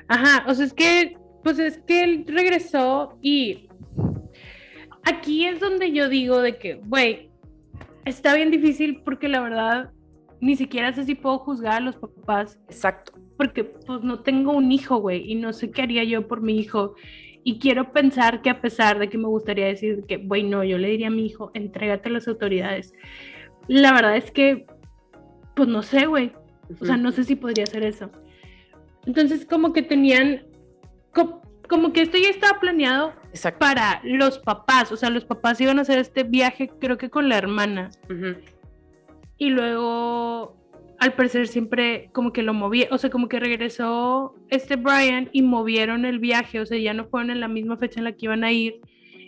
Ajá, o sea, es que, pues es que él regresó y aquí es donde yo digo de que, güey, está bien difícil porque la verdad ni siquiera sé si puedo juzgar a los papás Exacto. Porque pues no tengo un hijo, güey, y no sé qué haría yo por mi hijo. Y quiero pensar que a pesar de que me gustaría decir que, güey, no, yo le diría a mi hijo, entrégate a las autoridades. La verdad es que, pues no sé, güey. O sea, no sé si podría hacer eso. Entonces, como que tenían, co- como, que esto ya estaba planeado Exacto. para los papás. O sea, los papás iban a hacer este viaje, creo que con la hermana. Ujú. Y luego, al parecer, siempre como que lo movía. O sea, como que regresó este Brian y movieron el viaje. O sea, ya no fueron en la misma fecha en la que iban a ir.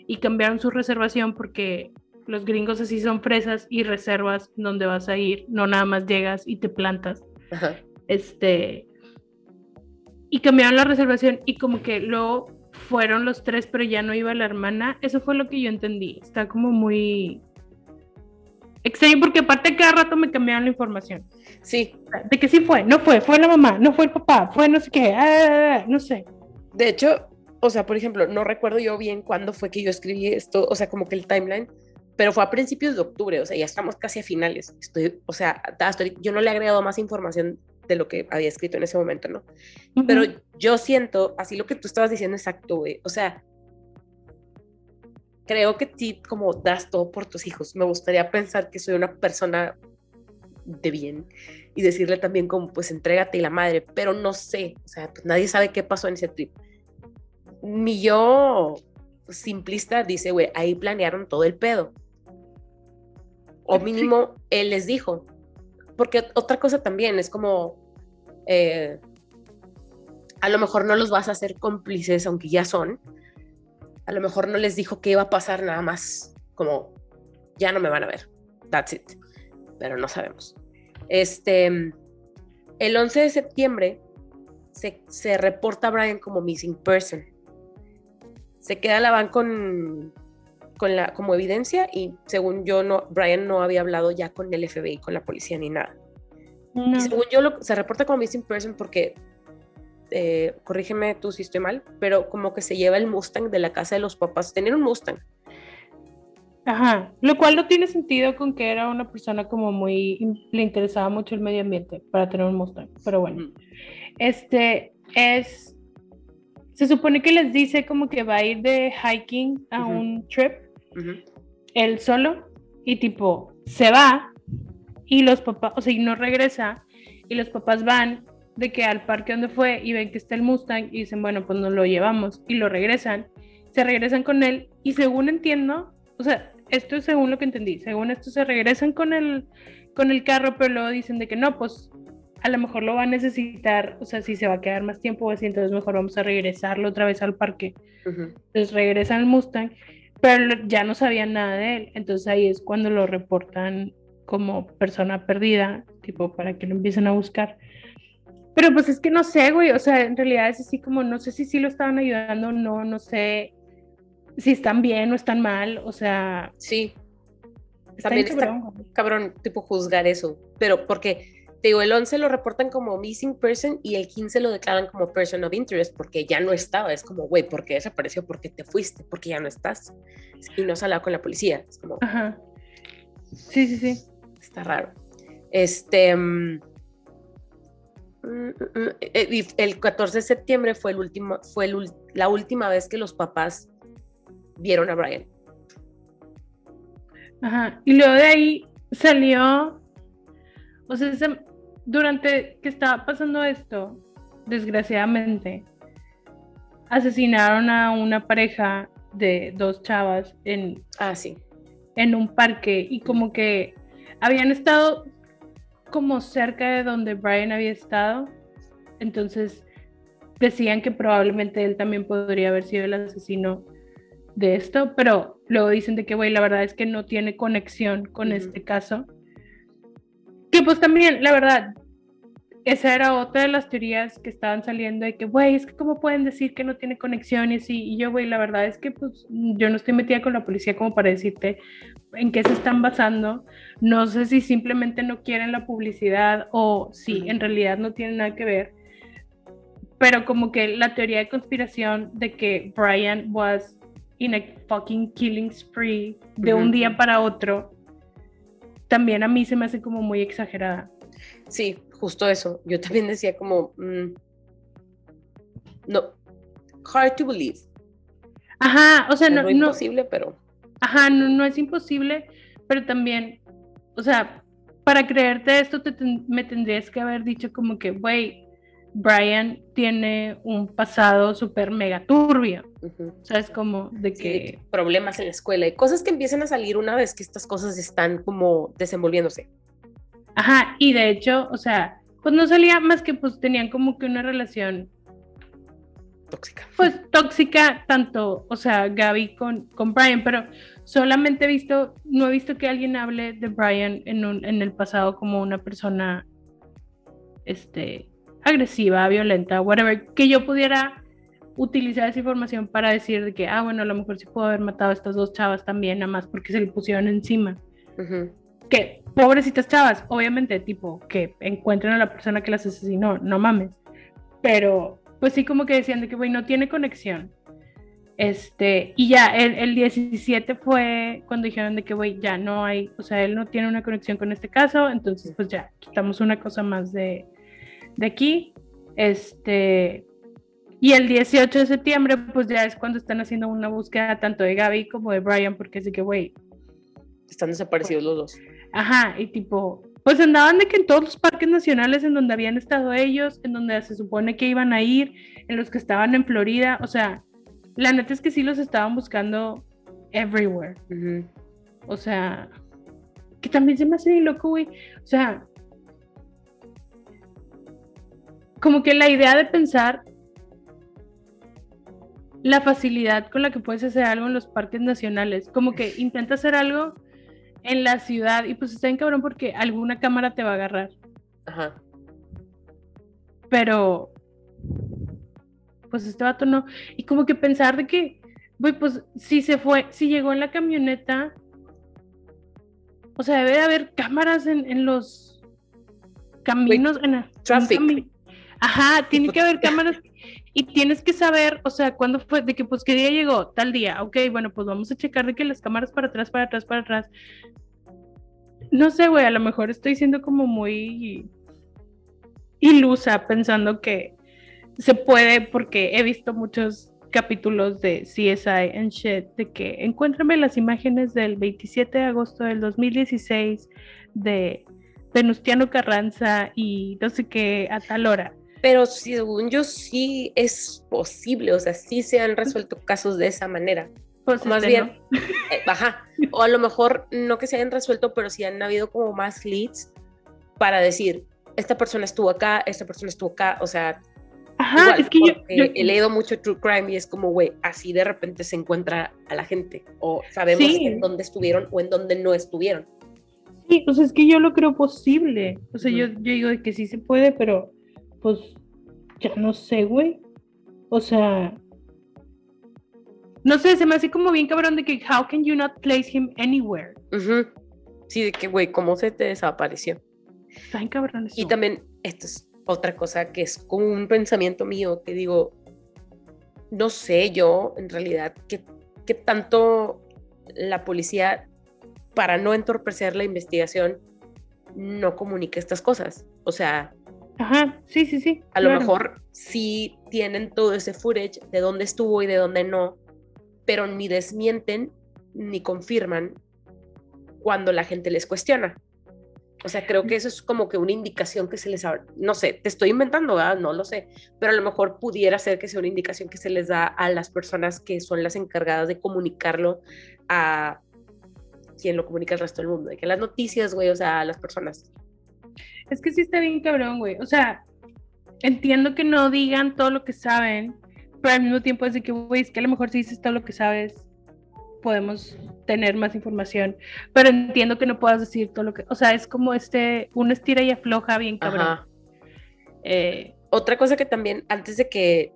Y cambiaron su reservación porque los gringos así son fresas y reservas donde vas a ir. No nada más llegas y te plantas. Ajá. Este. Y cambiaron la reservación y como que luego fueron los tres, pero ya no iba la hermana. Eso fue lo que yo entendí. Está como muy extraño porque aparte cada rato me cambiaron la información. Sí, De que sí fue, no fue, fue la mamá, no fue el papá, fue no sé qué, ah, no sé. de hecho, o sea, por ejemplo, no recuerdo yo bien cuándo fue que yo escribí esto, o sea, como que el timeline, pero fue a principios de octubre, o sea, ya estamos casi a finales. Estoy, o sea, hasta yo no le he agregado más información de lo que había escrito en ese momento, ¿no? Pero Ujú. yo siento, así lo que tú estabas diciendo exacto, güey. O sea, creo que sí, como das todo por tus hijos. Me gustaría pensar que soy una persona de bien y decirle también como, pues, entrégate y la madre, pero no sé, o sea, pues nadie sabe qué pasó en ese trip. Mi yo simplista dice, güey, ahí planearon todo el pedo. O mínimo, él les dijo. Porque otra cosa también es como, eh, a lo mejor no los vas a hacer cómplices, aunque ya son. A lo mejor no les dijo que iba a pasar nada más, como, ya no me van a ver. That's it. Pero no sabemos. Este, el 11 de septiembre se, se reporta a Brian como missing person. Se queda la van con, con la, como evidencia y según yo, no, Brian no había hablado ya con el FBI, con la policía ni nada. No. Y según yo, lo- se reporta como missing person porque, eh, corrígeme tú si estoy mal, pero como que se lleva el Mustang de la casa de los papás. Tener un Mustang. Ajá, lo cual no tiene sentido con que era una persona como muy, le interesaba mucho el medio ambiente para tener un Mustang, pero bueno. Este es, se supone que les dice como que va a ir de hiking a un trip, Ujú. él solo, y tipo, se va, y los papás, o sea, y no regresa, y los papás van de que al parque donde fue y ven que está el Mustang y dicen, bueno, pues nos lo llevamos, y lo regresan, se regresan con él, y según entiendo, o sea, esto es según lo que entendí, según esto se regresan con el, con el carro, pero luego dicen de que no, pues a lo mejor lo va a necesitar, o sea, si se va a quedar más tiempo o así, entonces mejor vamos a regresarlo otra vez al parque. Ujú. Entonces regresan al Mustang, pero ya no sabían nada de él. Entonces ahí es cuando lo reportan como persona perdida, tipo para que lo empiecen a buscar. Pero pues es que no sé, güey, o sea, en realidad es así como, no sé si sí lo estaban ayudando o no, no sé si están bien o están mal, o sea, Sí, está También está- cabrón, tipo juzgar eso. Pero porque, te digo, el 11 lo reportan como missing person y el 15 lo declaran como person of interest porque ya no estaba. Es como, güey, ¿por qué desapareció? ¿Por qué te fuiste? Porque ya no estás. Y no se hablado con la policía. Es como, Ajá. Sí, sí, sí. está raro. Este. y el 14 de septiembre fue, el último, fue el la última vez que los papás vieron a Brian. Ajá. Y luego de ahí salió, o sea, durante que estaba pasando esto, desgraciadamente, asesinaron a una pareja de dos chavas en, Ah, sí. en un parque y como que habían estado como cerca de donde Brian había estado. Entonces decían que probablemente él también podría haber sido el asesino de esto, pero luego dicen de que, güey, la verdad es que no tiene conexión con este caso. Que pues también, la verdad, esa era otra de las teorías que estaban saliendo de que, güey, es que cómo pueden decir que no tiene conexión y así. Y yo, güey, la verdad es que pues yo no estoy metida con la policía como para decirte en qué se están basando. No sé si simplemente no quieren la publicidad o si en realidad no tienen nada que ver. Pero como que la teoría de conspiración de que Brian was in a fucking killing spree de un día para otro, también a mí se me hace como muy exagerada. Sí, justo eso. Yo también decía como, mm, no, hard to believe. Ajá, o sea, no, no, no, imposible, pero ajá, no, no es imposible, pero también, o sea, para creerte esto te ten- me tendrías que haber dicho como que, güey, Brian tiene un pasado súper mega turbio. Ujú. O sea, es como de Sí, de que... que problemas en la escuela y cosas que empiezan a salir una vez que estas cosas están como desenvolviéndose. Ajá, y de hecho, o sea, pues no salía más que pues tenían como que una relación Tóxica. pues tóxica tanto, o sea, Gaby con, con Brian, pero solamente he visto, no he visto que alguien hable de Brian en, un, en el pasado como una persona, este, agresiva, violenta, whatever, que yo pudiera utilizar esa información para decir de que, ah, bueno, a lo mejor sí puedo haber matado a estas dos chavas también, nada más porque se le pusieron encima. Ujú. Que, pobrecitas chavas, obviamente, tipo, que encuentren a la persona que las asesinó, no mames. Pero, pues sí, como que decían de que, güey, no tiene conexión. Este, y ya, el, el 17 fue cuando dijeron de que, güey, ya no hay, o sea, él no tiene una conexión con este caso, entonces, pues ya, quitamos una cosa más de, de aquí. Este, y el 18 de septiembre, pues ya es cuando están haciendo una búsqueda tanto de Gaby como de Brian, porque es de que, güey, Están desaparecidos los dos. Ajá, y tipo, pues andaban de que en todos los parques nacionales en donde habían estado ellos, en donde se supone que iban a ir, en los que estaban en Florida, o sea, la neta es que sí los estaban buscando everywhere, o sea, que también se me hace loco, güey, o sea, como que la idea de pensar la facilidad con la que puedes hacer algo en los parques nacionales, como que intenta hacer algo en la ciudad y pues está bien cabrón porque alguna cámara te va a agarrar, Ajá. pero pues este vato no. Y como que pensar de que, güey, pues si se fue, si llegó en la camioneta, o sea, debe de haber cámaras en, en los caminos, en, la- en traffic. cami- Ajá, tiene que haber cámaras y tienes que saber, o sea, cuándo fue, de que pues qué día llegó, tal día, ok, bueno, pues vamos a checar de que las cámaras para atrás, para atrás, para atrás. No sé, güey, a lo mejor estoy siendo como muy ilusa pensando que se puede porque he visto muchos capítulos de CSI and shit de que encuéntrame las imágenes del 27 de agosto del 2016 de Venustiano Carranza y no sé qué a tal hora. Pero según yo sí es posible, o sea, sí se han resuelto casos de esa manera. Pues Más este, bien, ¿no? eh, ajá. O a lo mejor no que se hayan resuelto, pero sí han habido como más leads para decir, esta persona estuvo acá, esta persona estuvo acá, o sea, Ajá, igual, es que yo, he leído mucho true crime y es como, güey, así de repente se encuentra a la gente o sabemos Sí. en dónde estuvieron o en dónde no estuvieron. Sí, o sea, es que yo lo creo posible. O sea, yo, yo digo que sí se puede, pero pues ya no sé, güey. O sea, no sé, se me hace como bien cabrón de que how can you not place him anywhere. Sí, de que, güey, ¿cómo se te desapareció? Está bien cabrón eso. Y también, esto es otra cosa que es como un pensamiento mío que digo, no sé yo en realidad qué, qué tanto la policía, para no entorpecer la investigación, no comunica estas cosas. O sea, Ajá, sí, sí, sí. a lo mejor sí tienen todo ese footage de dónde estuvo y de dónde no, pero ni desmienten ni confirman cuando la gente les cuestiona. O sea, creo que eso es como que una indicación que se les no sé, te estoy inventando, ¿verdad? no lo sé, pero a lo mejor pudiera ser que sea una indicación que se les da a las personas que son las encargadas de comunicarlo a quien lo comunica al resto del mundo, de que las noticias, güey, o sea, a las personas. Es que sí está bien cabrón, güey. O sea, entiendo que no digan todo lo que saben, pero al mismo tiempo es de que, güey, es que a lo mejor si dices todo lo que sabes, podemos tener más información. Pero entiendo que no puedas decir todo lo que. O sea, es como este, una estira y afloja bien cabrón. Eh, Otra cosa que también, antes de que.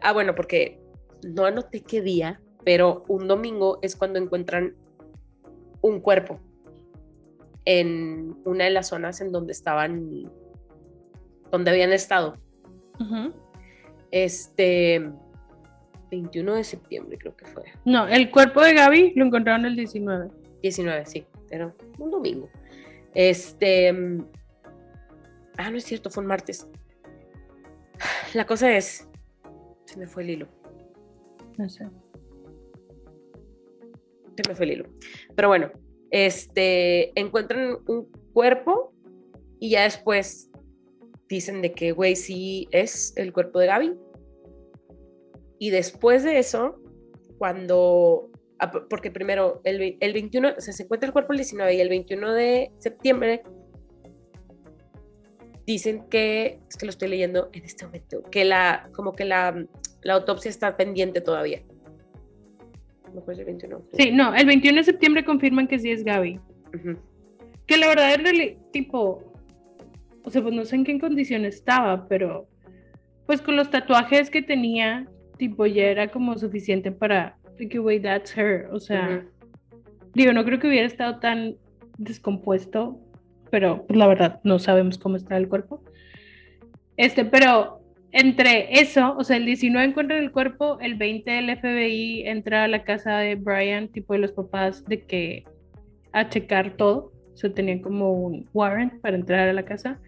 Ah, bueno, porque no anoté qué día, pero un domingo es cuando encuentran un cuerpo en una de las zonas en donde estaban. donde habían estado. Este. 21 de septiembre, creo que fue. No, el cuerpo de Gaby lo encontraron el 19. 19, sí, era un domingo. Este. Ah, no es cierto, fue un martes. La cosa es. Se me fue el hilo. No sé. Se me fue el hilo. Pero bueno, este. Encuentran un cuerpo y ya después dicen de que, güey, sí es el cuerpo de Gaby. Y después de eso, cuando, ah, porque primero, el, el 21, o sea, se encuentra el cuerpo el 19 y el 21 de septiembre dicen que, es que lo estoy leyendo en este momento, que la, como que la, la autopsia está pendiente todavía. No fue el 21. Sí, no, el 21 de septiembre confirman que sí es Gaby. Que la verdad, reali- tipo, o sea, pues no sé en qué condición estaba, pero pues con los tatuajes que tenía, tipo, ya era como suficiente para, que, güey, that's her. O sea, digo, no creo que hubiera estado tan descompuesto, pero pues la verdad, no sabemos cómo está el cuerpo. Este, pero entre eso, o sea, el 19 encuentran el cuerpo, el 20 el FBI entra a la casa de Brian, tipo de los papás, de que a checar todo. O sea, tenían como un warrant para entrar a la casa.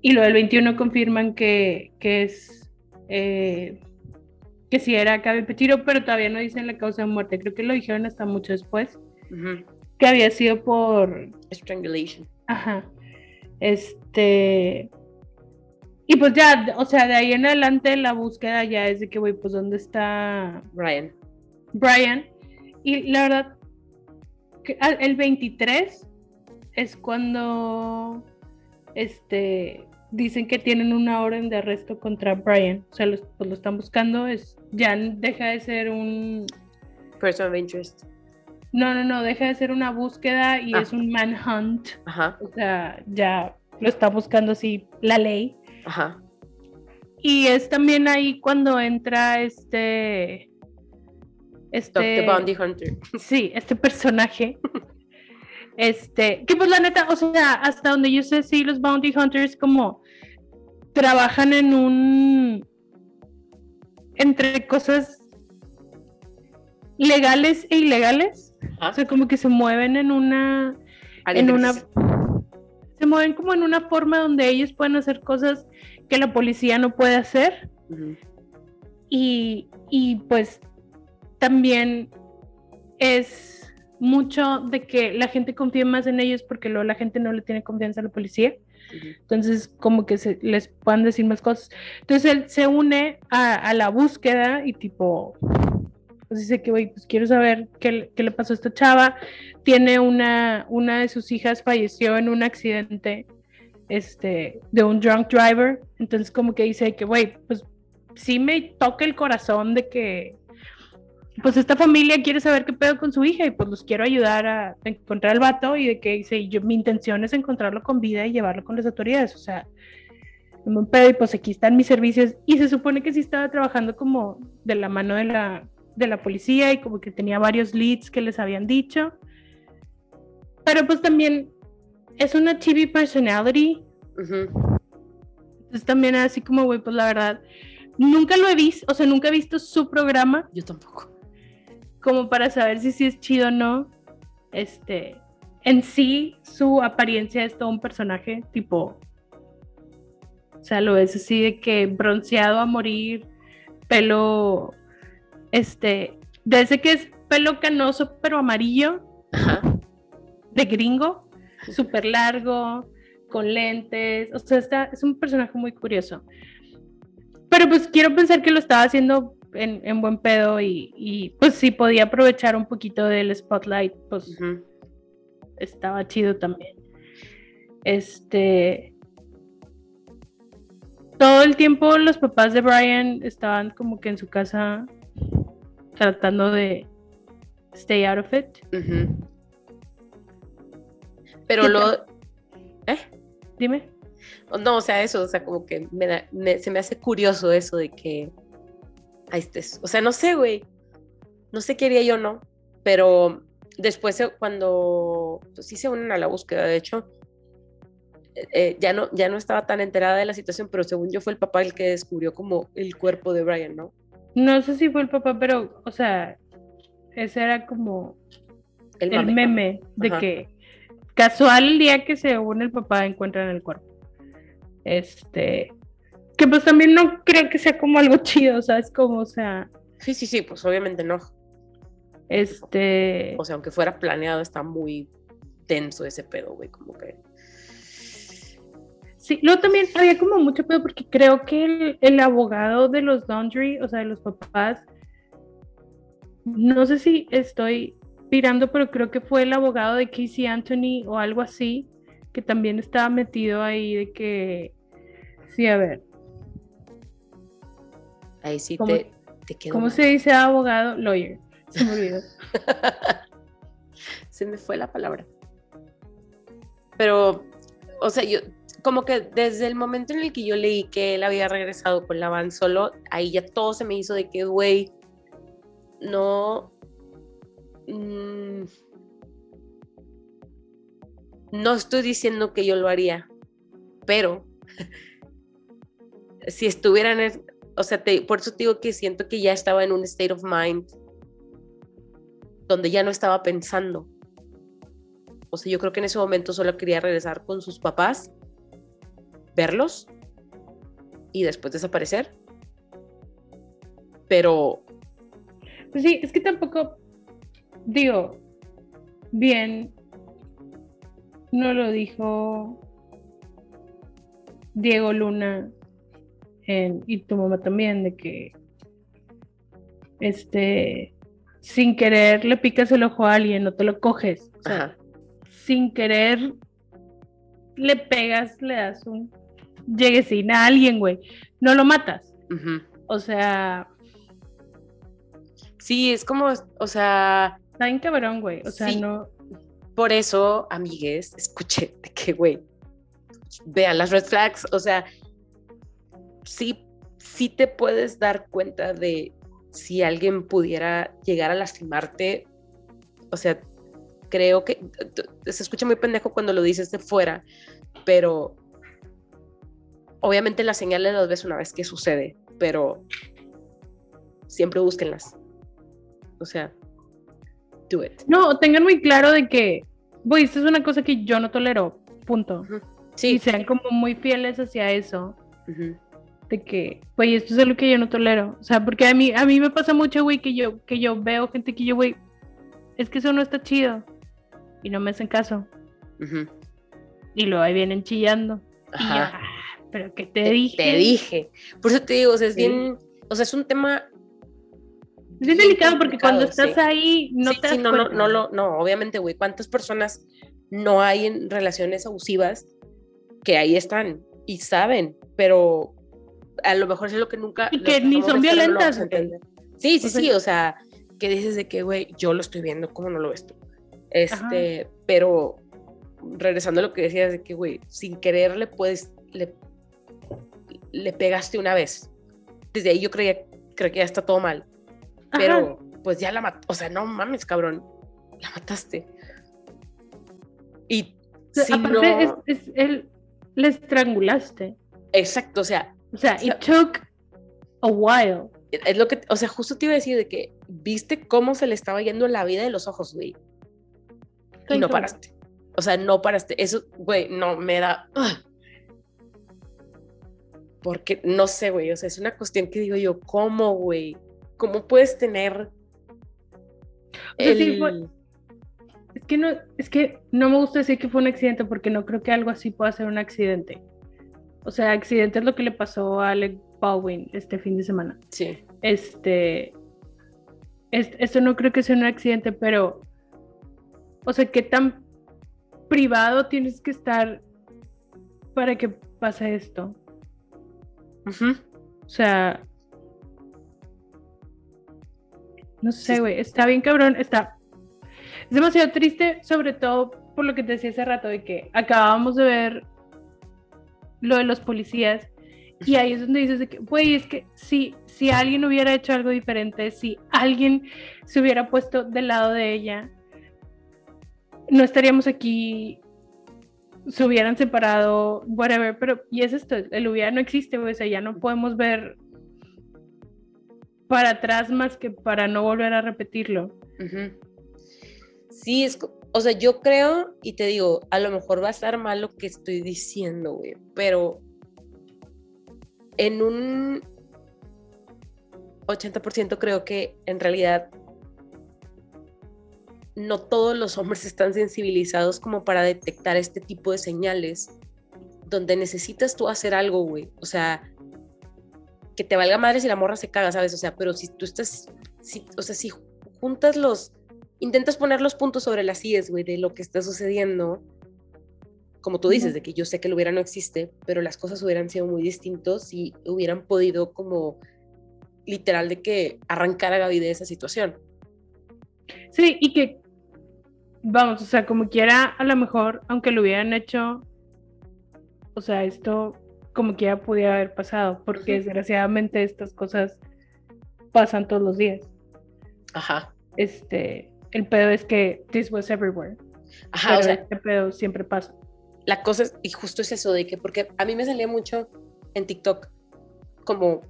Y luego el 21 confirman que, que es eh, que sí era Gaby Petiro, pero todavía no dicen la causa de muerte. Creo que lo dijeron hasta mucho después, que había sido por Strangulation. Ajá. Este. Y pues ya, o sea, de ahí en adelante la búsqueda ya es de que, güey, pues dónde está Brian. Brian. Y la verdad, al- el 23 es cuando este dicen que tienen una orden de arresto contra Brian. O sea, los- pues lo están buscando, es ya deja de ser un Person of interest. no, no, no, deja de ser una búsqueda y Ah. es un manhunt. Ajá, O sea, ya lo está buscando así la ley. Ajá. Y es también ahí cuando entra este. Este. Bounty Hunter. Sí, este personaje. Este. Que pues la neta, o sea, hasta donde yo sé, sí, los Bounty Hunters como trabajan en un. entre cosas legales e ilegales. O Ajá. sea, como que se mueven en una. En una. Se mueven como en una forma donde ellos pueden hacer cosas que la policía no puede hacer. Ujú. y, y pues también es mucho de que la gente confíe más en ellos porque luego la gente no le tiene confianza a la policía. Entonces como que se les puedan decir más cosas. Entonces él se une a, a la búsqueda y tipo pues dice que güey pues quiero saber qué, le- pasó a esta chava. Tiene una una de sus hijas falleció en un accidente este de un drunk driver entonces como que dice que güey pues sí me toca el corazón de que pues esta familia quiere saber qué pedo con su hija y pues los quiero ayudar a encontrar al vato y de que dice, yo, mi intención es encontrarlo con vida y llevarlo con las autoridades, o sea, buen pedo y pues aquí están mis servicios. Y se supone que sí estaba trabajando como de la mano de la, de la policía y como que tenía varios leads que les habían dicho, pero pues también es una TV personality, entonces también así como, güey, pues la verdad, nunca lo he visto, o sea, nunca he visto su programa, Yo tampoco. como para saber si sí es chido o no. Este, en sí, su apariencia es todo un personaje, tipo, o sea, lo ves así de que bronceado a morir, pelo, este, de ese que es pelo canoso pero amarillo, Ajá. de gringo, súper largo, con lentes, o sea, está, es un personaje muy curioso. Pero pues quiero pensar que lo estaba haciendo en, en buen pedo y, y, pues si podía aprovechar un poquito del spotlight, pues estaba chido también. Este. Todo el tiempo los papás de Brian estaban como que en su casa tratando de stay out of it. Pero ¿Qué lo. ¿Eh? Dime. No, o sea, eso, o sea, como que me da- me- se me hace curioso eso de que ahí estés. O sea, no sé, güey. No sé qué haría yo, no. Pero después, se- cuando pues, sí se unen a la búsqueda, de hecho, eh, eh, ya, no, ya no estaba tan enterada de la situación, pero según yo fue el papá el que descubrió como el cuerpo de Brian, ¿no? No sé si fue el papá, pero, o sea, ese era como el meme de Ajá. que casual el día que se une el papá encuentran el cuerpo. Este, que pues también no creo que sea como algo chido, ¿sabes? Como, o sea, Sí, sí, sí, pues obviamente no. este, O sea, aunque fuera planeado, está muy tenso ese pedo, güey, como que... Sí, luego también había como mucho pedo porque creo que el, el abogado de los Laundry, o sea, de los papás, no sé si estoy pirando, pero creo que fue el abogado de Casey Anthony o algo así, que también estaba metido ahí de que, sí, a ver, Ahí sí ¿Cómo- te, te quedó ¿cómo mal. se dice abogado? Lawyer, se me olvidó. Se me fue la palabra. Pero, o sea, yo, como que desde el momento en el que yo leí que él había regresado con la van solo, ahí ya todo se me hizo de que, güey, no. mm, no estoy diciendo que yo lo haría, pero si estuviera en. el- o sea, te- por eso te digo que siento que ya estaba en un state of mind donde ya no estaba pensando. O sea, yo creo que en ese momento solo quería regresar con sus papás, verlos y después desaparecer. Pero, Pues sí, es que tampoco, digo, bien, no lo dijo Diego Luna en- y tu mamá también, de que, este, sin querer le picas el ojo a alguien, no te lo coges. O sea, ajá, sin querer le pegas, le das un lleguesín a alguien, güey. No lo matas. O sea, sí, es como, o sea, está bien cabrón, güey. O sea, Sí. no. por eso, amigues, escuché de que, güey, vean las red flags, o sea, sí, sí te puedes dar cuenta de si alguien pudiera llegar a lastimarte, o sea, creo que se escucha muy pendejo cuando lo dices de fuera, pero obviamente las señales las ves una vez que sucede, pero siempre búsquenlas. O sea, do it. No, tengan muy claro de que, güey, esto es una cosa que yo no tolero. Punto. Y Sí. sean como muy fieles hacia eso. De que, güey, esto es algo que yo no tolero. O sea, porque a mí, a mí me pasa mucho, güey, que yo, que yo veo gente que yo, güey, es que eso no está chido. Y no me hacen caso. Y luego ahí vienen chillando. Y Ajá. "Ah, pero que te, Te- dije. Te dije. Por eso te digo, o sea, es Sí. bien, o sea, es un tema. Es bien delicado porque cuando estás sí. ahí no Sí, te das no, no, no, no, obviamente, güey, ¿cuántas personas no hay en relaciones abusivas que ahí están y saben, pero a lo mejor es lo que nunca. Y que ni son no violentas. Sí, sí, O sea, sí, o sea, que dices de que, güey, yo lo estoy viendo, ¿cómo no lo ves tú? Este, pero regresando a lo que decías de que, güey, sin querer le puedes, le, le pegaste una vez. Desde ahí yo creía, creo que ya está todo mal Ajá. pero pues ya la mató, o sea, no mames, cabrón, la mataste. Y O sea, si aparte, no, es, es el, le estrangulaste. exacto, o sea, O sea, sea- it took a while. es lo que, o sea, justo te iba a decir de que viste cómo se le estaba yendo la vida de los ojos, güey, y no paraste. O sea, no paraste. Eso, güey, no me da. ugh. Porque no sé, güey. O sea, es una cuestión que digo yo, ¿cómo, güey? ¿Cómo puedes tener sí, el- fue- Es que no, es que no me gusta decir que fue un accidente porque no creo que algo así pueda ser un accidente. O sea, accidente es lo que le pasó a Alec Baldwin este fin de semana. Sí. Este, es- esto no creo que sea un accidente, pero, o sea, ¿qué tan privado tienes que estar para que pase esto? O sea, no sé, güey, está bien cabrón, está... Es demasiado triste, sobre todo por lo que te decía hace rato, de que acabábamos de ver lo de los policías y ahí es donde dices de que, güey, es que si, si alguien hubiera hecho algo diferente, si alguien se hubiera puesto del lado de ella, no estaríamos aquí, se hubieran separado, whatever, pero, y es esto, el hubiera no existe, o sea, ya no podemos ver para atrás más que para no volver a repetirlo. Sí, es, o sea, yo creo, y te digo, a lo mejor va a estar mal lo que estoy diciendo, güey, pero en un 80% creo que en realidad no todos los hombres están sensibilizados como para detectar este tipo de señales donde necesitas tú hacer algo, güey. O sea, que te valga madre si la morra se caga, ¿sabes? O sea, pero si tú estás, si, o sea, si juntas los, intentas poner los puntos sobre las IES, güey, de lo que está sucediendo, como tú dices, de que yo sé que lo hubiera no existe, pero las cosas hubieran sido muy distintos y hubieran podido como literal de que arrancar a Gaby de esa situación. Sí, y que, vamos, o sea, como quiera, a lo mejor, aunque lo hubieran hecho, o sea, esto como quiera pudiera haber pasado, porque desgraciadamente estas cosas pasan todos los días. Ajá. Este, el pedo es que this was everywhere. Ajá, o sea, este pedo siempre pasa. La cosa es, y justo es eso de que, porque a mí me salía mucho en TikTok como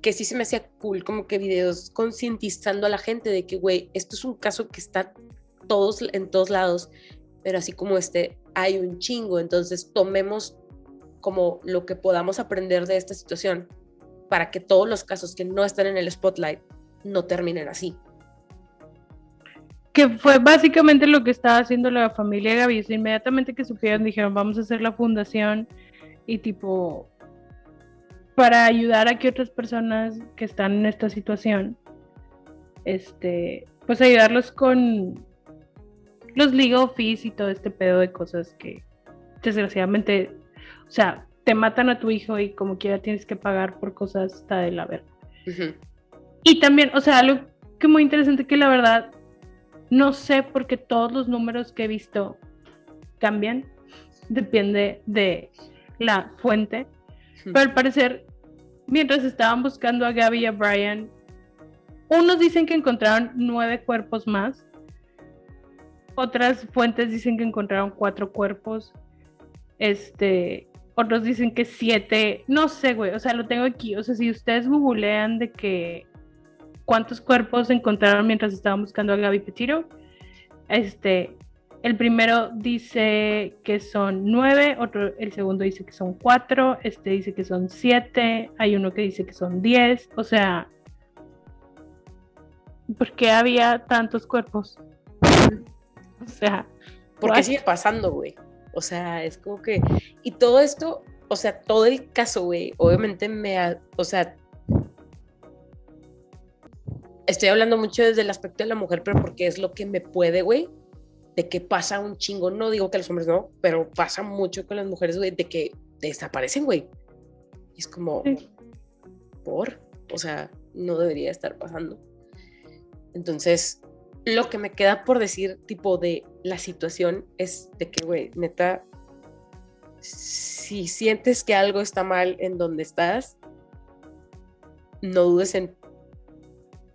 que sí se me hacía cool, como que videos concientizando a la gente de que, güey, esto es un caso que está todos en todos lados, pero así como este, hay un chingo, entonces tomemos como lo que podamos aprender de esta situación para que todos los casos que no están en el spotlight no terminen así. Que fue básicamente lo que estaba haciendo la familia Gaby. Inmediatamente que supieron, dijeron, vamos a hacer la fundación y tipo, para ayudar a que otras personas que están en esta situación, este, pues ayudarlos con los legal fees y todo este pedo de cosas que desgraciadamente o sea, te matan a tu hijo y como quiera tienes que pagar por cosas hasta de la verga. Y también, o sea, algo que muy interesante que la verdad no sé porque todos los números que he visto cambian, depende de la fuente, pero al parecer, mientras estaban buscando a Gaby y a Brian, unos dicen que encontraron nueve cuerpos más, otras fuentes dicen que encontraron cuatro cuerpos, este, otros dicen que siete, no sé, güey, o sea, lo tengo aquí, o sea, si ustedes googlean de que cuántos cuerpos encontraron mientras estaban buscando a Gaby Petiro, este, el primero dice que son nueve, otro, el segundo dice que son cuatro, este dice que son siete, hay uno que dice que son diez, o sea, ¿por qué había tantos cuerpos? O sea, ¿por qué sigue pasando, güey? O sea, es como que, y todo esto, o sea, todo el caso, güey, obviamente me, o sea, estoy hablando mucho desde el aspecto de la mujer, pero porque es lo que me puede, güey, de que pasa un chingo, no digo que los hombres no, pero pasa mucho con las mujeres, güey, de que desaparecen, güey. Y es como, por, o sea, no debería estar pasando. Entonces, lo que me queda por decir, tipo, de la situación es de que, güey, neta, si sientes que algo está mal en donde estás, no dudes en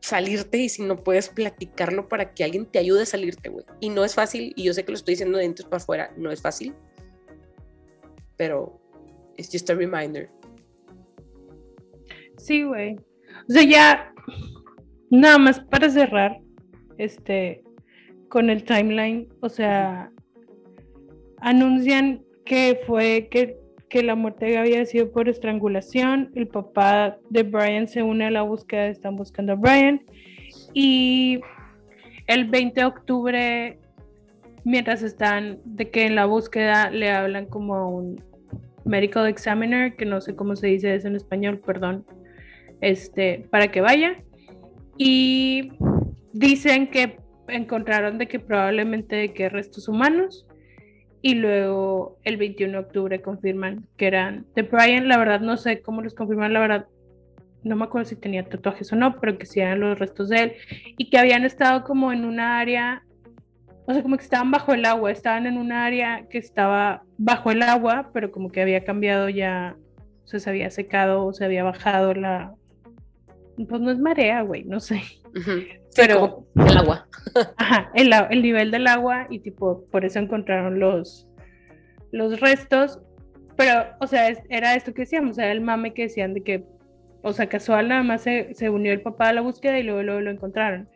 salirte y si no puedes platicarlo para que alguien te ayude a salirte, güey. Y no es fácil, y yo sé que lo estoy diciendo de dentro para afuera, no es fácil, pero es just a reminder. Sí, güey. O sea, ya, nada más para cerrar, este, con el timeline, o sea, anuncian que fue que, que la muerte había sido por estrangulación, el papá de Brian se une a la búsqueda, están buscando a Brian, y el 20 de octubre, mientras están de que en la búsqueda le hablan como un medical examiner, que no sé cómo se dice eso en español, perdón, este, para que vaya. Y dicen que encontraron de que probablemente de que restos humanos y luego el 21 de octubre confirman que eran de Brian, la verdad no sé cómo los confirman, la verdad no me acuerdo si tenía tatuajes o no, pero que sí eran los restos de él y que habían estado como en una área, o sea, como que estaban bajo el agua, estaban en un área que estaba bajo el agua, pero como que había cambiado ya, o sea, se había secado o se había bajado la, pues no es marea, güey, no sé pero el agua. Ajá, el, el, nivel del agua y tipo, por eso encontraron los, los restos. Pero, o sea, era esto que decíamos, era el mame que decían de que, o sea, casual nada más se, se unió el papá a la búsqueda y luego, luego lo encontraron.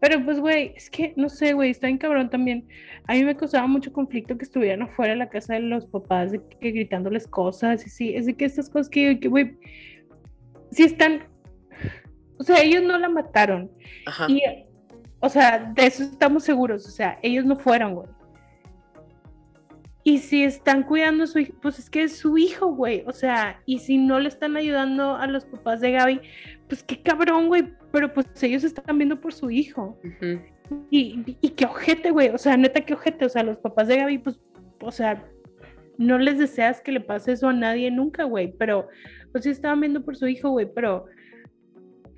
Pero pues, güey, es que, no sé, güey, está bien cabrón también. A mí me causaba mucho conflicto que estuvieran afuera de la casa de los papás, de que gritándoles cosas, y sí, es de que estas cosas que, güey, si están o sea, ellos no la mataron. Ajá. Y, o sea, de eso estamos seguros. O sea, ellos no fueron, güey. Y si están cuidando a su hijo, pues es que es su hijo, güey. O sea, y si no le están ayudando a los papás de Gaby, pues qué cabrón, güey. Pero pues ellos están viendo por su hijo. y, y, qué ojete, güey. O sea, neta, qué ojete. O sea, los papás de Gaby, pues, o sea, no les deseas que le pase eso a nadie nunca, güey. Pero, pues sí estaban viendo por su hijo, güey. Pero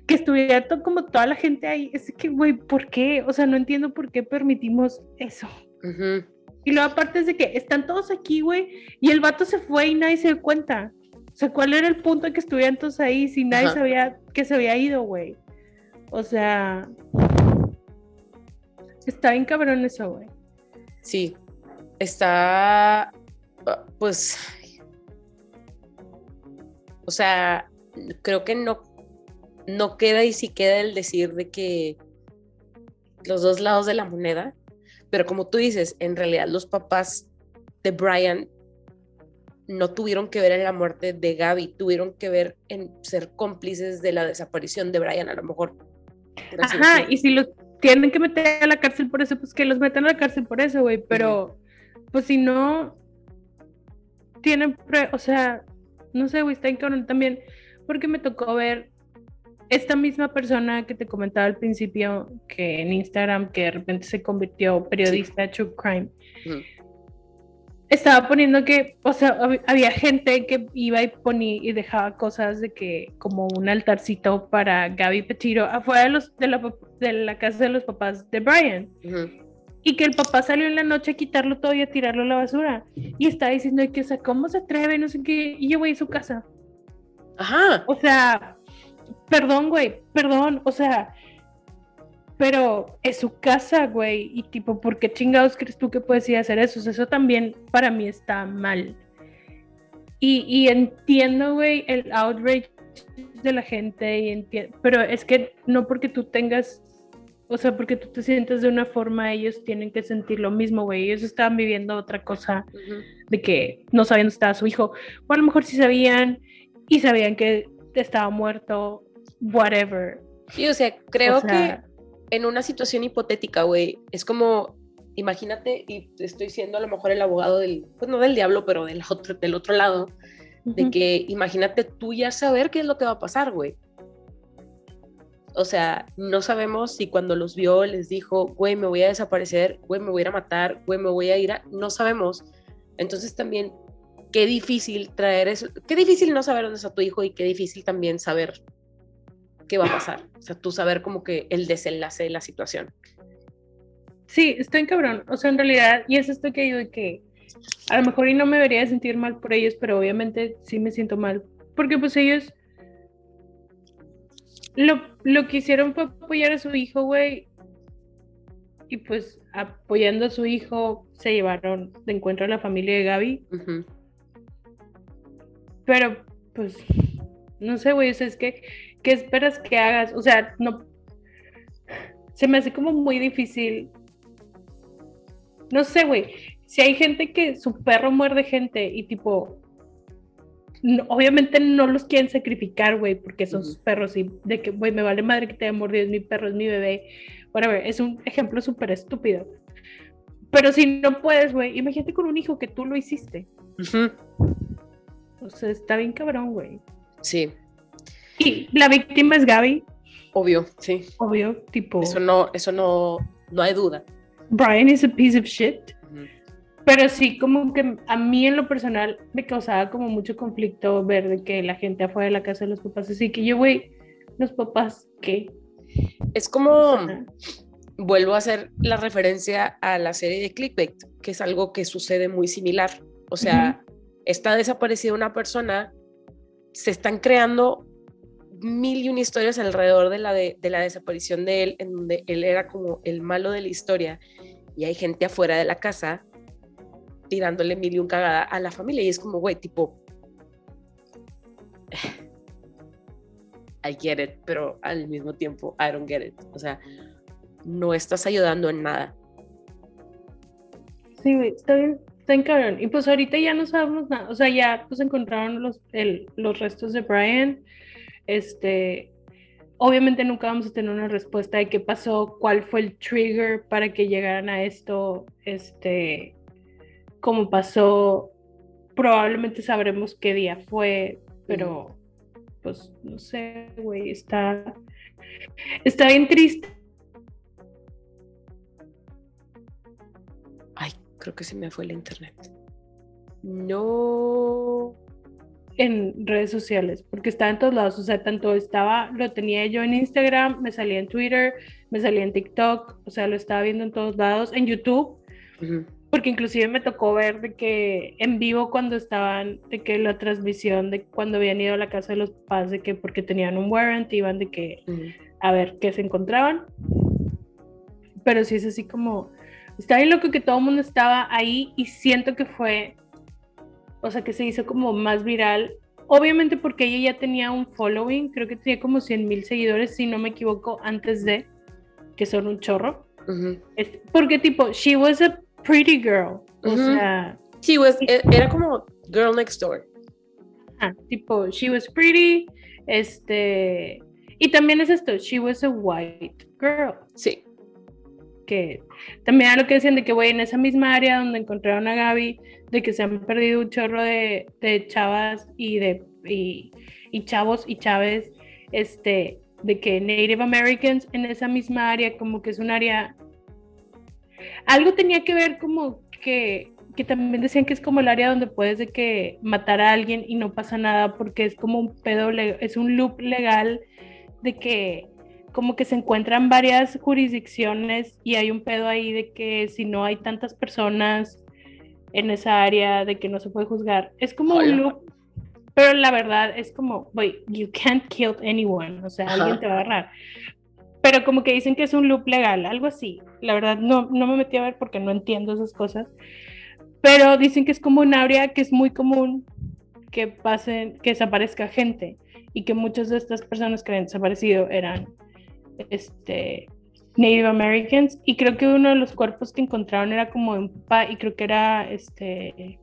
que estuviera todo, como toda la gente ahí. Es que, güey, ¿por qué? O sea, no entiendo por qué permitimos eso. Y luego aparte es de que están todos aquí, güey, y el vato se fue y nadie se dio cuenta. O sea, ¿cuál era el punto de que estuvieran todos ahí si nadie sabía que se había ido, güey? O sea, está bien cabrón eso, güey. Sí, está, pues, o sea, creo que no, no queda y si queda el decir de que los dos lados de la moneda, pero como tú dices, en realidad los papás de Brian no tuvieron que ver en la muerte de Gaby, tuvieron que ver en ser cómplices de la desaparición de Brian, a lo mejor. Ajá, y si los tienen que meter a la cárcel por eso, pues que los metan a la cárcel por eso, güey, pero pues si no tienen, o sea, no sé, güey, está en cabrón también, porque me tocó ver esta misma persona que te comentaba al principio, que en Instagram, que de repente se convirtió periodista de True Crime, estaba poniendo que, o sea, había gente que iba y ponía y dejaba cosas de que, como un altarcito para Gaby Petiro afuera de, los, de, la, de la casa de los papás de Brian. Y que el papá salió en la noche a quitarlo todo y a tirarlo a la basura. Y estaba diciendo que, o sea, ¿cómo se atreve? No sé qué. Y yo voy a su casa. Ajá. O sea, perdón, güey, perdón, o sea, pero es su casa, güey, y tipo, ¿por qué chingados crees tú que puedes ir a hacer eso? eso también para mí está mal. Y, entiendo, güey, el outrage de la gente, y entiendo, pero es que no porque tú tengas, o sea, porque tú te sientes de una forma, ellos tienen que sentir lo mismo, güey. Ellos estaban viviendo otra cosa de que no sabían dónde estaba su hijo, o a lo mejor sí sabían y sabían que estaba muerto, whatever. Sí, o sea, creo que en una situación hipotética, güey, es como, imagínate, y estoy siendo a lo mejor el abogado del, pues no del diablo, pero del otro, del otro lado, de que imagínate tú ya saber qué es lo que va a pasar, güey. O sea, no sabemos si cuando los vio les dijo, güey, me voy a desaparecer, güey, me voy a ir a matar, güey, me voy a ir a... No sabemos. Entonces también qué difícil traer eso, qué difícil no saber dónde está tu hijo y qué difícil también saber qué va a pasar. O sea, tú saber como que el desenlace de la situación. Sí, estoy en cabrón. O sea, en realidad, y es esto que digo de que a lo mejor y no me debería sentir mal por ellos, pero obviamente sí me siento mal. Porque pues ellos lo, lo que hicieron fue apoyar a su hijo, güey. Y pues apoyando a su hijo se llevaron de encuentro a la familia de Gaby. Pero, pues, no sé, güey, o sea, es que, ¿qué esperas que hagas? O sea, no, se me hace como muy difícil. No sé, güey, si hay gente que su perro muerde gente y tipo, obviamente no los quieren sacrificar, güey, porque son sus perros y de que, güey, me vale madre que te haya mordido, es mi perro, es mi bebé. Bueno, es un ejemplo súper estúpido. Pero si no puedes, güey, imagínate con un hijo que tú lo hiciste. O sea, está bien cabrón, güey. Sí. Y la víctima es Gaby. Obvio, sí. Obvio, tipo. Eso no, eso no, no hay duda. Brian is a piece of shit. Pero sí, como que a mí en lo personal me causaba como mucho conflicto ver de que la gente afuera de la casa de los papás, así que yo, güey, los papás, ¿qué? Es como, vuelvo a hacer la referencia a la serie de Clickbait, que es algo que sucede muy similar. O sea, está desaparecida una persona, se están creando mil y una historias alrededor de la, de, la desaparición de él, en donde él era como el malo de la historia, y hay gente afuera de la casa tirándole mil y un cagada a la familia, y es como, güey, tipo, I get it, pero al mismo tiempo, I don't get it. O sea, no estás ayudando en nada. Sí, está bien, Está en cabrón. Y pues ahorita ya no sabemos nada. O sea, ya pues encontraron los, los restos de Brian. Este, obviamente nunca vamos a tener una respuesta de qué pasó, cuál fue el trigger para que llegaran a esto, este, como pasó, probablemente sabremos qué día fue, pero pues no sé, güey, está, está bien triste. Ay, creo que se me fue el internet. No. En redes sociales, porque estaba en todos lados, o sea, tanto estaba, lo tenía yo en Instagram, me salía en Twitter, me salía en TikTok, o sea, lo estaba viendo en todos lados, en YouTube, porque inclusive me tocó ver de que en vivo cuando estaban, de que la transmisión de cuando habían ido a la casa de los papás, de que porque tenían un warrant, iban de que a ver qué se encontraban. Pero sí es así como, está bien loco que todo el mundo estaba ahí y siento que fue, o sea, que se hizo como más viral. Obviamente porque ella ya tenía un following, creo que tenía como 100 mil seguidores, si no me equivoco, antes de, que son un chorro. porque tipo, she was a pretty girl. O sea. She was, e, era como girl next door. Ah, tipo, she was pretty. Este. Y también es esto, she was a white girl. Sí. Que también a lo que decían de que, güey, en esa misma área donde encontraron a Gaby, de que se han perdido un chorro de, de chavas y de y, y chavos y chaves, este, de que Native Americans en esa misma área, como que es un área algo tenía que ver como que, que también decían que es como el área donde puedes de que matar a alguien y no pasa nada porque es como un pedo, es un loop legal de que como que se encuentran varias jurisdicciones y hay un pedo ahí de que si no hay tantas personas en esa área de que no se puede juzgar. Es como un loop, pero la verdad es como, wait, you can't kill anyone, o sea, alguien te va a agarrar pero como que dicen que es un loop legal, algo así. La verdad no, no me metí a ver porque no entiendo esas cosas. Pero dicen que es como un área que es muy común que pasen, que desaparezca gente y que muchas de estas personas que han desaparecido eran este, Native Americans y creo que uno de los cuerpos que encontraron era como un pa y creo que era este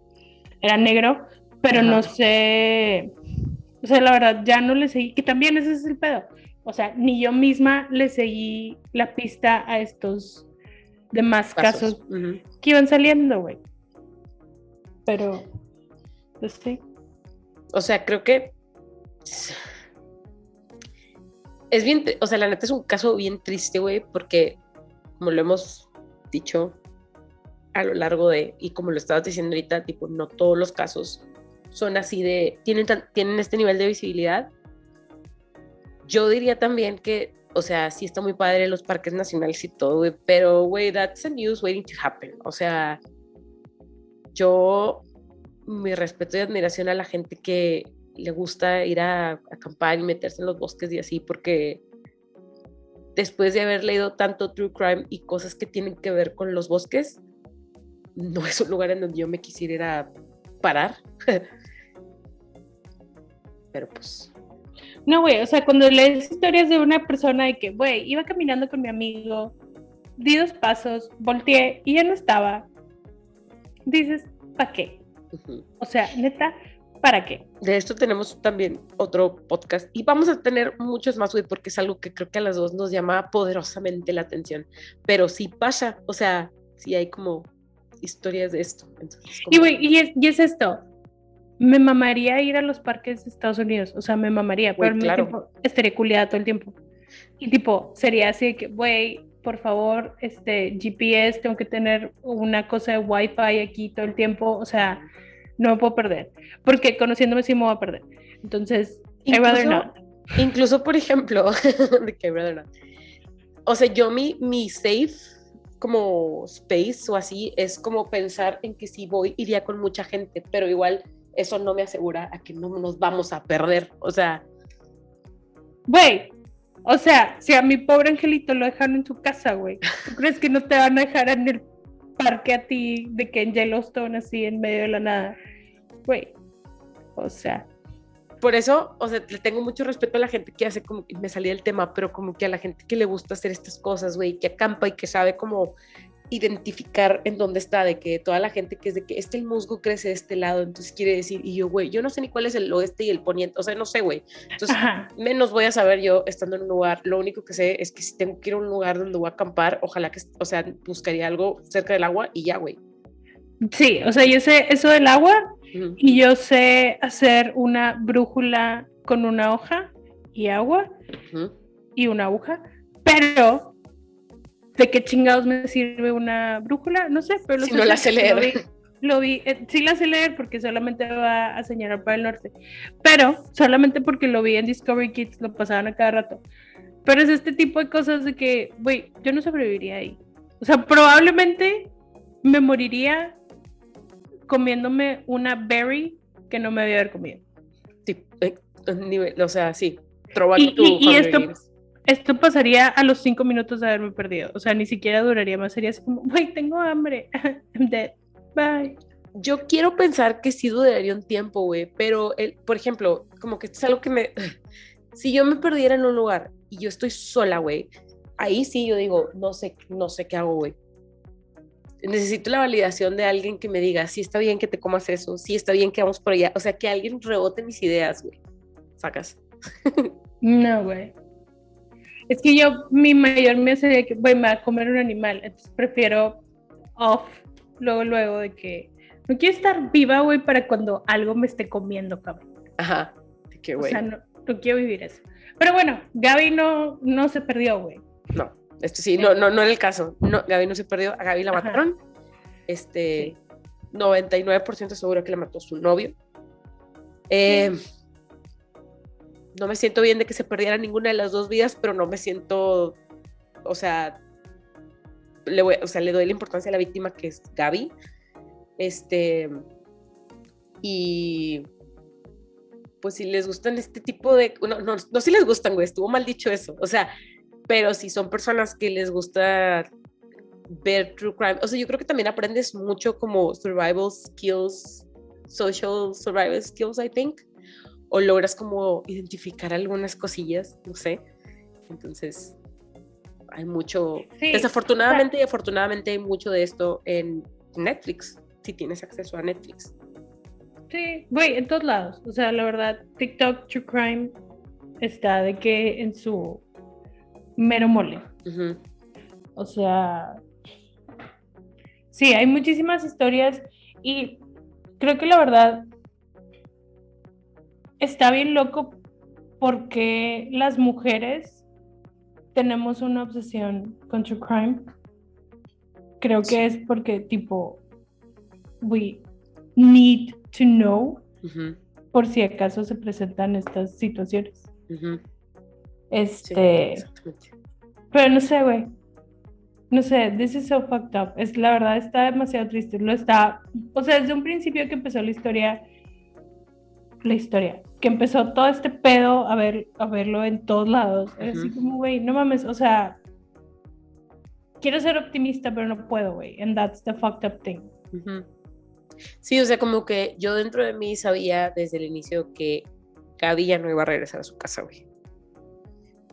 era negro, pero no sé, o sea, la verdad ya no le seguí, que también ese es el pedo o sea, ni yo misma le seguí la pista a estos demás casos, que iban saliendo, güey. Pero, pues sí. O sea, creo que es bien, o sea, la neta es un caso bien triste, güey, porque como lo hemos dicho a lo largo de, y como lo estabas diciendo ahorita, tipo, no todos los casos son así de, tienen, tienen este nivel de visibilidad yo diría también que, o sea, sí está muy padre los parques nacionales y todo, güey, pero, güey, that's a news waiting to happen. O sea, yo, mi respeto y admiración a la gente que le gusta ir a, acampar y meterse en los bosques y así, porque después de haber leído tanto True Crime y cosas que tienen que ver con los bosques, no es un lugar en donde yo me quisiera ir a parar. Pero pues no, güey, o sea, cuando lees historias de una persona de que, güey, iba caminando con mi amigo, di dos pasos, volteé y ya no estaba, dices, ¿para qué? O sea, neta, ¿para qué? De esto tenemos también otro podcast y vamos a tener muchos más, güey, porque es algo que creo que a las dos nos llama poderosamente la atención. Pero sí pasa, o sea, sí hay como historias de esto. Y, güey, y es, y es esto, me mamaría ir a los parques de Estados Unidos, o sea, me mamaría, pero al tiempo estaría culiada todo el tiempo. Y tipo, sería así de que, güey, por favor, este GPS, tengo que tener una cosa de Wi-Fi aquí todo el tiempo, o sea, no me puedo perder, porque conociéndome sí me voy a perder. Entonces, incluso, rather not. Incluso, por ejemplo, de que rather not. O sea, yo mi, mi safe como space o así es como pensar en que si voy iría con mucha gente, pero igual eso no me asegura a que no nos vamos a perder. O sea. Güey, o sea, si a mi pobre angelito lo dejaron en su casa, güey, ¿tú crees que no te van a dejar en el parque a ti de que en Yellowstone así en medio de la nada? Güey, o sea. Por eso, o sea, le tengo mucho respeto a la gente que hace como me salía el tema, pero como que a la gente que le gusta hacer estas cosas, güey, que acampa y que sabe como identificar en dónde está, de que toda la gente que es de que este el musgo crece de este lado, entonces quiere decir, y yo, güey, yo no sé ni cuál es el oeste y el poniente, o sea, no sé, güey. Entonces, menos voy a saber yo estando en un lugar, lo único que sé es que si tengo que ir a un lugar donde voy a acampar, ojalá que, o sea, buscaría algo cerca del agua y ya, güey. Sí, o sea, yo sé eso del agua Ujú. y yo sé hacer una brújula con una hoja y agua Ujú. y una aguja, pero ¿de qué chingados me sirve una brújula? No sé, pero lo Si sé no la sé leer. Lo vi, lo vi, eh, sí la sé leer porque solamente va a señalar para el norte, pero solamente porque lo vi en Discovery Kids, lo pasaban a cada rato. Pero es este tipo de cosas de que, güey, yo no sobreviviría ahí. O sea, probablemente me moriría comiéndome una berry que no me había haber comido. Sí, eh, nivel- o sea, sí. Y- y- y esto-. Esto pasaría a los cinco minutos de haberme perdido. O sea, ni siquiera duraría más. Sería así como, güey, tengo hambre. I'm dead. Bye. Yo quiero pensar que sí duraría un tiempo, güey, pero, el, por ejemplo, como que es algo que me... Si yo me perdiera en un lugar y yo estoy sola, güey, ahí sí yo digo, no sé, no sé qué hago, güey. Necesito la validación de alguien que me diga, sí está bien que te comas eso, sí está bien que vamos por allá, o sea, que alguien rebote mis ideas, güey. Sacas. No, güey. Es que yo, mi mayor miedo sería que, güey, me va a comer un animal. Entonces prefiero off, luego, luego de que no quiero estar viva, güey, para cuando algo me esté comiendo, cabrón. Ajá. De que, O güey, sea, no, no quiero vivir eso. Pero bueno, Gaby no, no se perdió, güey. no, esto sí, no, no, no era el caso. No, Gaby no se perdió, a Gaby la Ajá. mataron. Este, 99% seguro que la mató su novio. Eh, no me siento bien de que se perdiera ninguna de las dos vidas, pero no me siento, o sea, le, o sea, le doy la importancia a la víctima que es Gaby. Este, y pues si les gustan este tipo de, no, no, no si les gustan, güey, estuvo mal dicho eso, o sea, pero si son personas que les gusta ver true crime, o sea, yo creo que también aprendes mucho como survival skills, social survival skills, I think, o logras como identificar algunas cosillas, no sé, entonces hay mucho, Sí, desafortunadamente y afortunadamente hay mucho de esto en Netflix, si tienes acceso a Netflix. Sí, güey, en todos lados. O sea, la verdad, TikTok, True Crime, está de que en su mero mole. O sea, sí, hay muchísimas historias y creo que la verdad está bien loco porque las mujeres tenemos una obsesión con True Crime. Creo que es porque tipo, we need to know por si acaso se presentan estas situaciones. Este, pero no sé, güey. No sé, this is so fucked up. Es la verdad, está demasiado triste. Lo está, o sea, desde un principio que empezó la historia, la historia, que empezó todo este pedo a ver, a verlo en todos lados. Era así como, güey, no mames, o sea, quiero ser optimista, pero no puedo, güey. And that's the fucked up thing. Ujú. Sí, o sea, como que yo dentro de mí sabía desde el inicio que Gaby ya no iba a regresar a su casa, güey.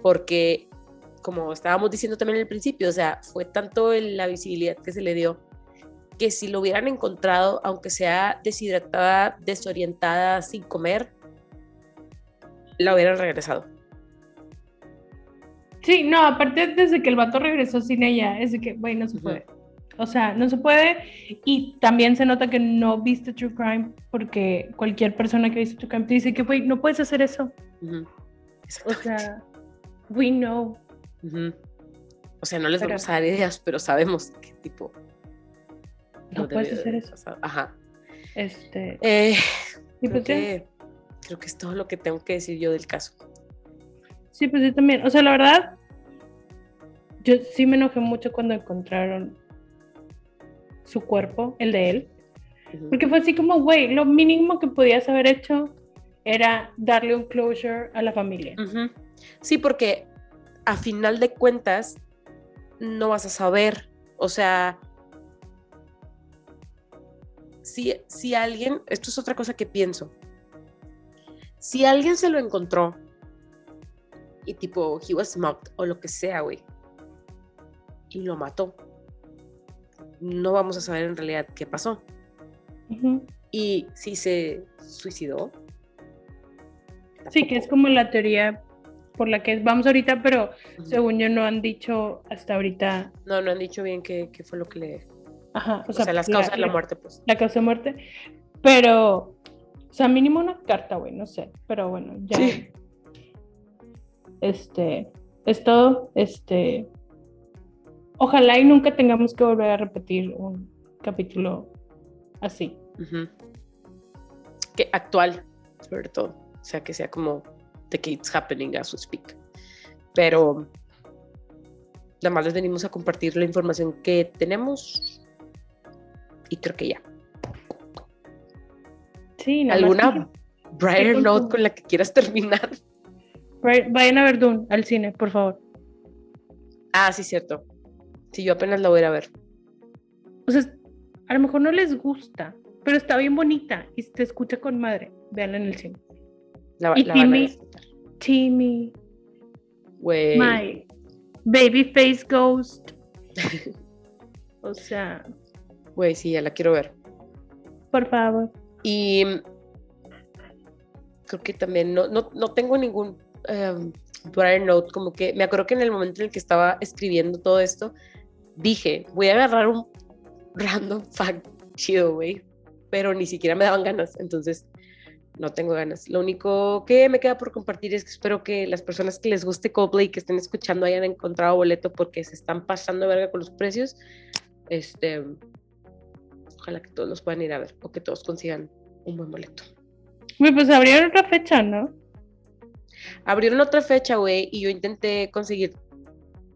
Porque, como estábamos diciendo también al principio, o sea, fue tanto el- la visibilidad que se le dio que si lo hubieran encontrado, aunque sea deshidratada, desorientada, sin comer, la hubieran regresado. Sí, no, aparte desde que el vato regresó sin ella, es de que, güey, no se puede. O sea, no se puede. Y también se nota que no viste True Crime porque cualquier persona que ha visto True Crime te dice que, güey, no puedes hacer eso. O sea, we know. O sea, no les Pero- vamos a dar ideas, pero sabemos qué tipo. No puedes hacer eso. Ajá. Este, Eh, y pues que, creo que es todo lo que tengo que decir yo del caso. Sí, pues yo también. O sea, la verdad, yo sí me enojé mucho cuando encontraron su cuerpo, el de él. Porque fue así como, güey, lo mínimo que podías haber hecho era darle un closure a la familia. Sí, porque a final de cuentas no vas a saber, o sea, si, si alguien, esto es otra cosa que pienso, si alguien se lo encontró y tipo, he was smoked o lo que sea, güey, y lo mató, no vamos a saber en realidad qué pasó. Y si se suicidó. Sí, que es como la teoría por la que vamos ahorita, pero según yo no han dicho hasta ahorita. No, no han dicho bien qué, qué fue lo que le... Ajá, O sea, las causas de la muerte, pues. La causa de muerte. Pero, sea, mínimo una carta, güey, no sé. Pero bueno, ya. Sí. Este, es todo. Este. Ojalá y nunca tengamos que volver a repetir un capítulo así. Que actual, sobre todo. O sea, que sea como the que it's happening as we speak. Pero nada más les venimos a compartir la información que tenemos. Y creo que ya. Sí, ¿Alguna brighter con note con la que quieras terminar? Vayan a ver Dune al cine, por favor. Ah, sí, cierto. Sí, yo apenas la voy a ir a ver. O sea, a lo mejor no les gusta, pero está bien bonita y se escucha con madre. Veanla en el cine. La, Y la Timmy. Timmy, Güey. my baby face ghost. O sea, Güey, sí, ya la quiero ver. por favor. Y creo que también no, no, no tengo ningún um, brighter note, como que me acuerdo que en el momento en el que estaba escribiendo todo esto, dije, voy a agarrar un random fact chido, güey, pero ni siquiera me daban ganas, entonces no tengo ganas. Lo único que me queda por compartir es que espero que las personas que les guste Coldplay, que estén escuchando, hayan encontrado boleto porque se están pasando verga con los precios. Este, ojalá que todos los puedan ir a ver o que todos consigan un buen boleto. Güey, pues abrieron otra fecha, ¿no? Abrieron otra fecha, güey, y yo intenté conseguir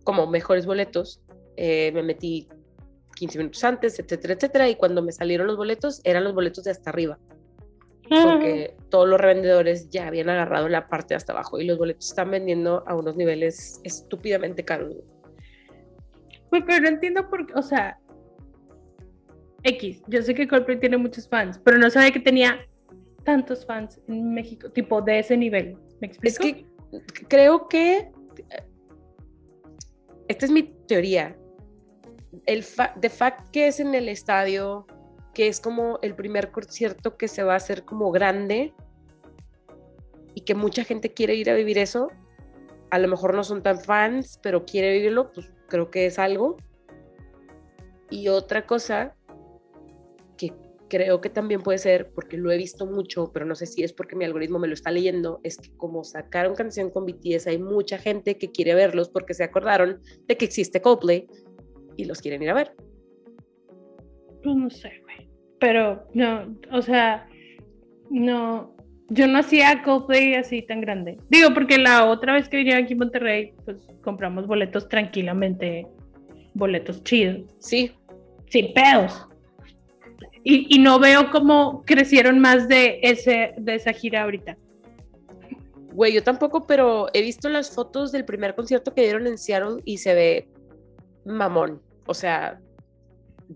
como mejores boletos. Eh, me metí 15 minutos antes, etcétera, etcétera, y cuando me salieron los boletos, eran los boletos de hasta arriba, porque todos los revendedores ya habían agarrado la parte de hasta abajo y los boletos están vendiendo a unos niveles estúpidamente caros. Güey, pero no entiendo por qué, o sea, X, yo sé que Coldplay tiene muchos fans, pero no sabía que tenía tantos fans en México, tipo de ese nivel. ¿Me explico? Es que creo que esta es mi teoría. El fa de fact que es en el estadio, que es como el primer concierto que se va a hacer como grande y que mucha gente quiere ir a vivir eso. A lo mejor no son tan fans, pero quiere vivirlo, pues creo que es algo. Y otra cosa creo que también puede ser, porque lo he visto mucho, pero no sé si es porque mi algoritmo me lo está leyendo, es que como sacaron canción con BTS, hay mucha gente que quiere verlos porque se acordaron de que existe Coldplay y los quieren ir a ver. Pues no sé, güey. Pero no, o sea, no, yo no hacía Coldplay así tan grande. Digo, porque la otra vez que vinieron aquí en Monterrey, pues compramos boletos tranquilamente, boletos chidos, Sí, sin pedos. Y, y no veo cómo crecieron más de, ese, de esa gira ahorita. güey, yo tampoco, pero he visto las fotos del primer concierto que dieron en Seattle y se ve mamón, o sea,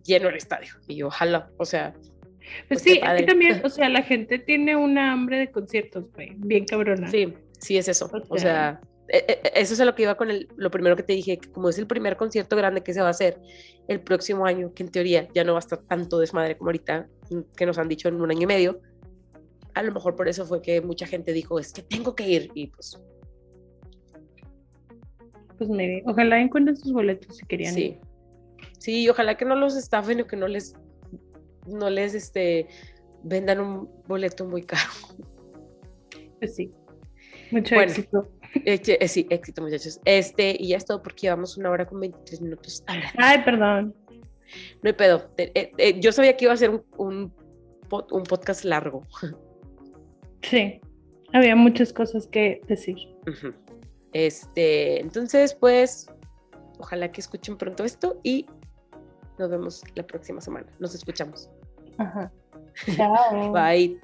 lleno el estadio. Y yo, ojalá, o sea, Pues, Pues sí, aquí también, o sea, la gente tiene una hambre de conciertos, güey, bien cabrona. Sí, sí es eso. O O sea, eso es a lo que iba con el, lo primero que te dije, que como es el primer concierto grande que se va a hacer el próximo año, que en teoría ya no va a estar tanto desmadre como ahorita, que nos han dicho en un año y medio, a lo mejor por eso fue que mucha gente dijo, es que tengo que ir, y pues Pues maybe. Ojalá encuentren sus boletos si querían sí. Sí, ojalá que no los estafen o que no les, no les, este, vendan un boleto muy caro. Pues sí. Mucho Bueno. éxito. Eh, sí, éxito muchachos. Este, y ya es todo porque llevamos una hora con 23 minutos hablando. Ay, perdón. No hay pedo. Eh, eh, yo sabía que iba a ser un, un, pod- un podcast largo. Sí. Había muchas cosas que decir. Este, entonces, pues, ojalá que escuchen pronto esto y nos vemos la próxima semana. Nos escuchamos. Ajá. Chao. Bye.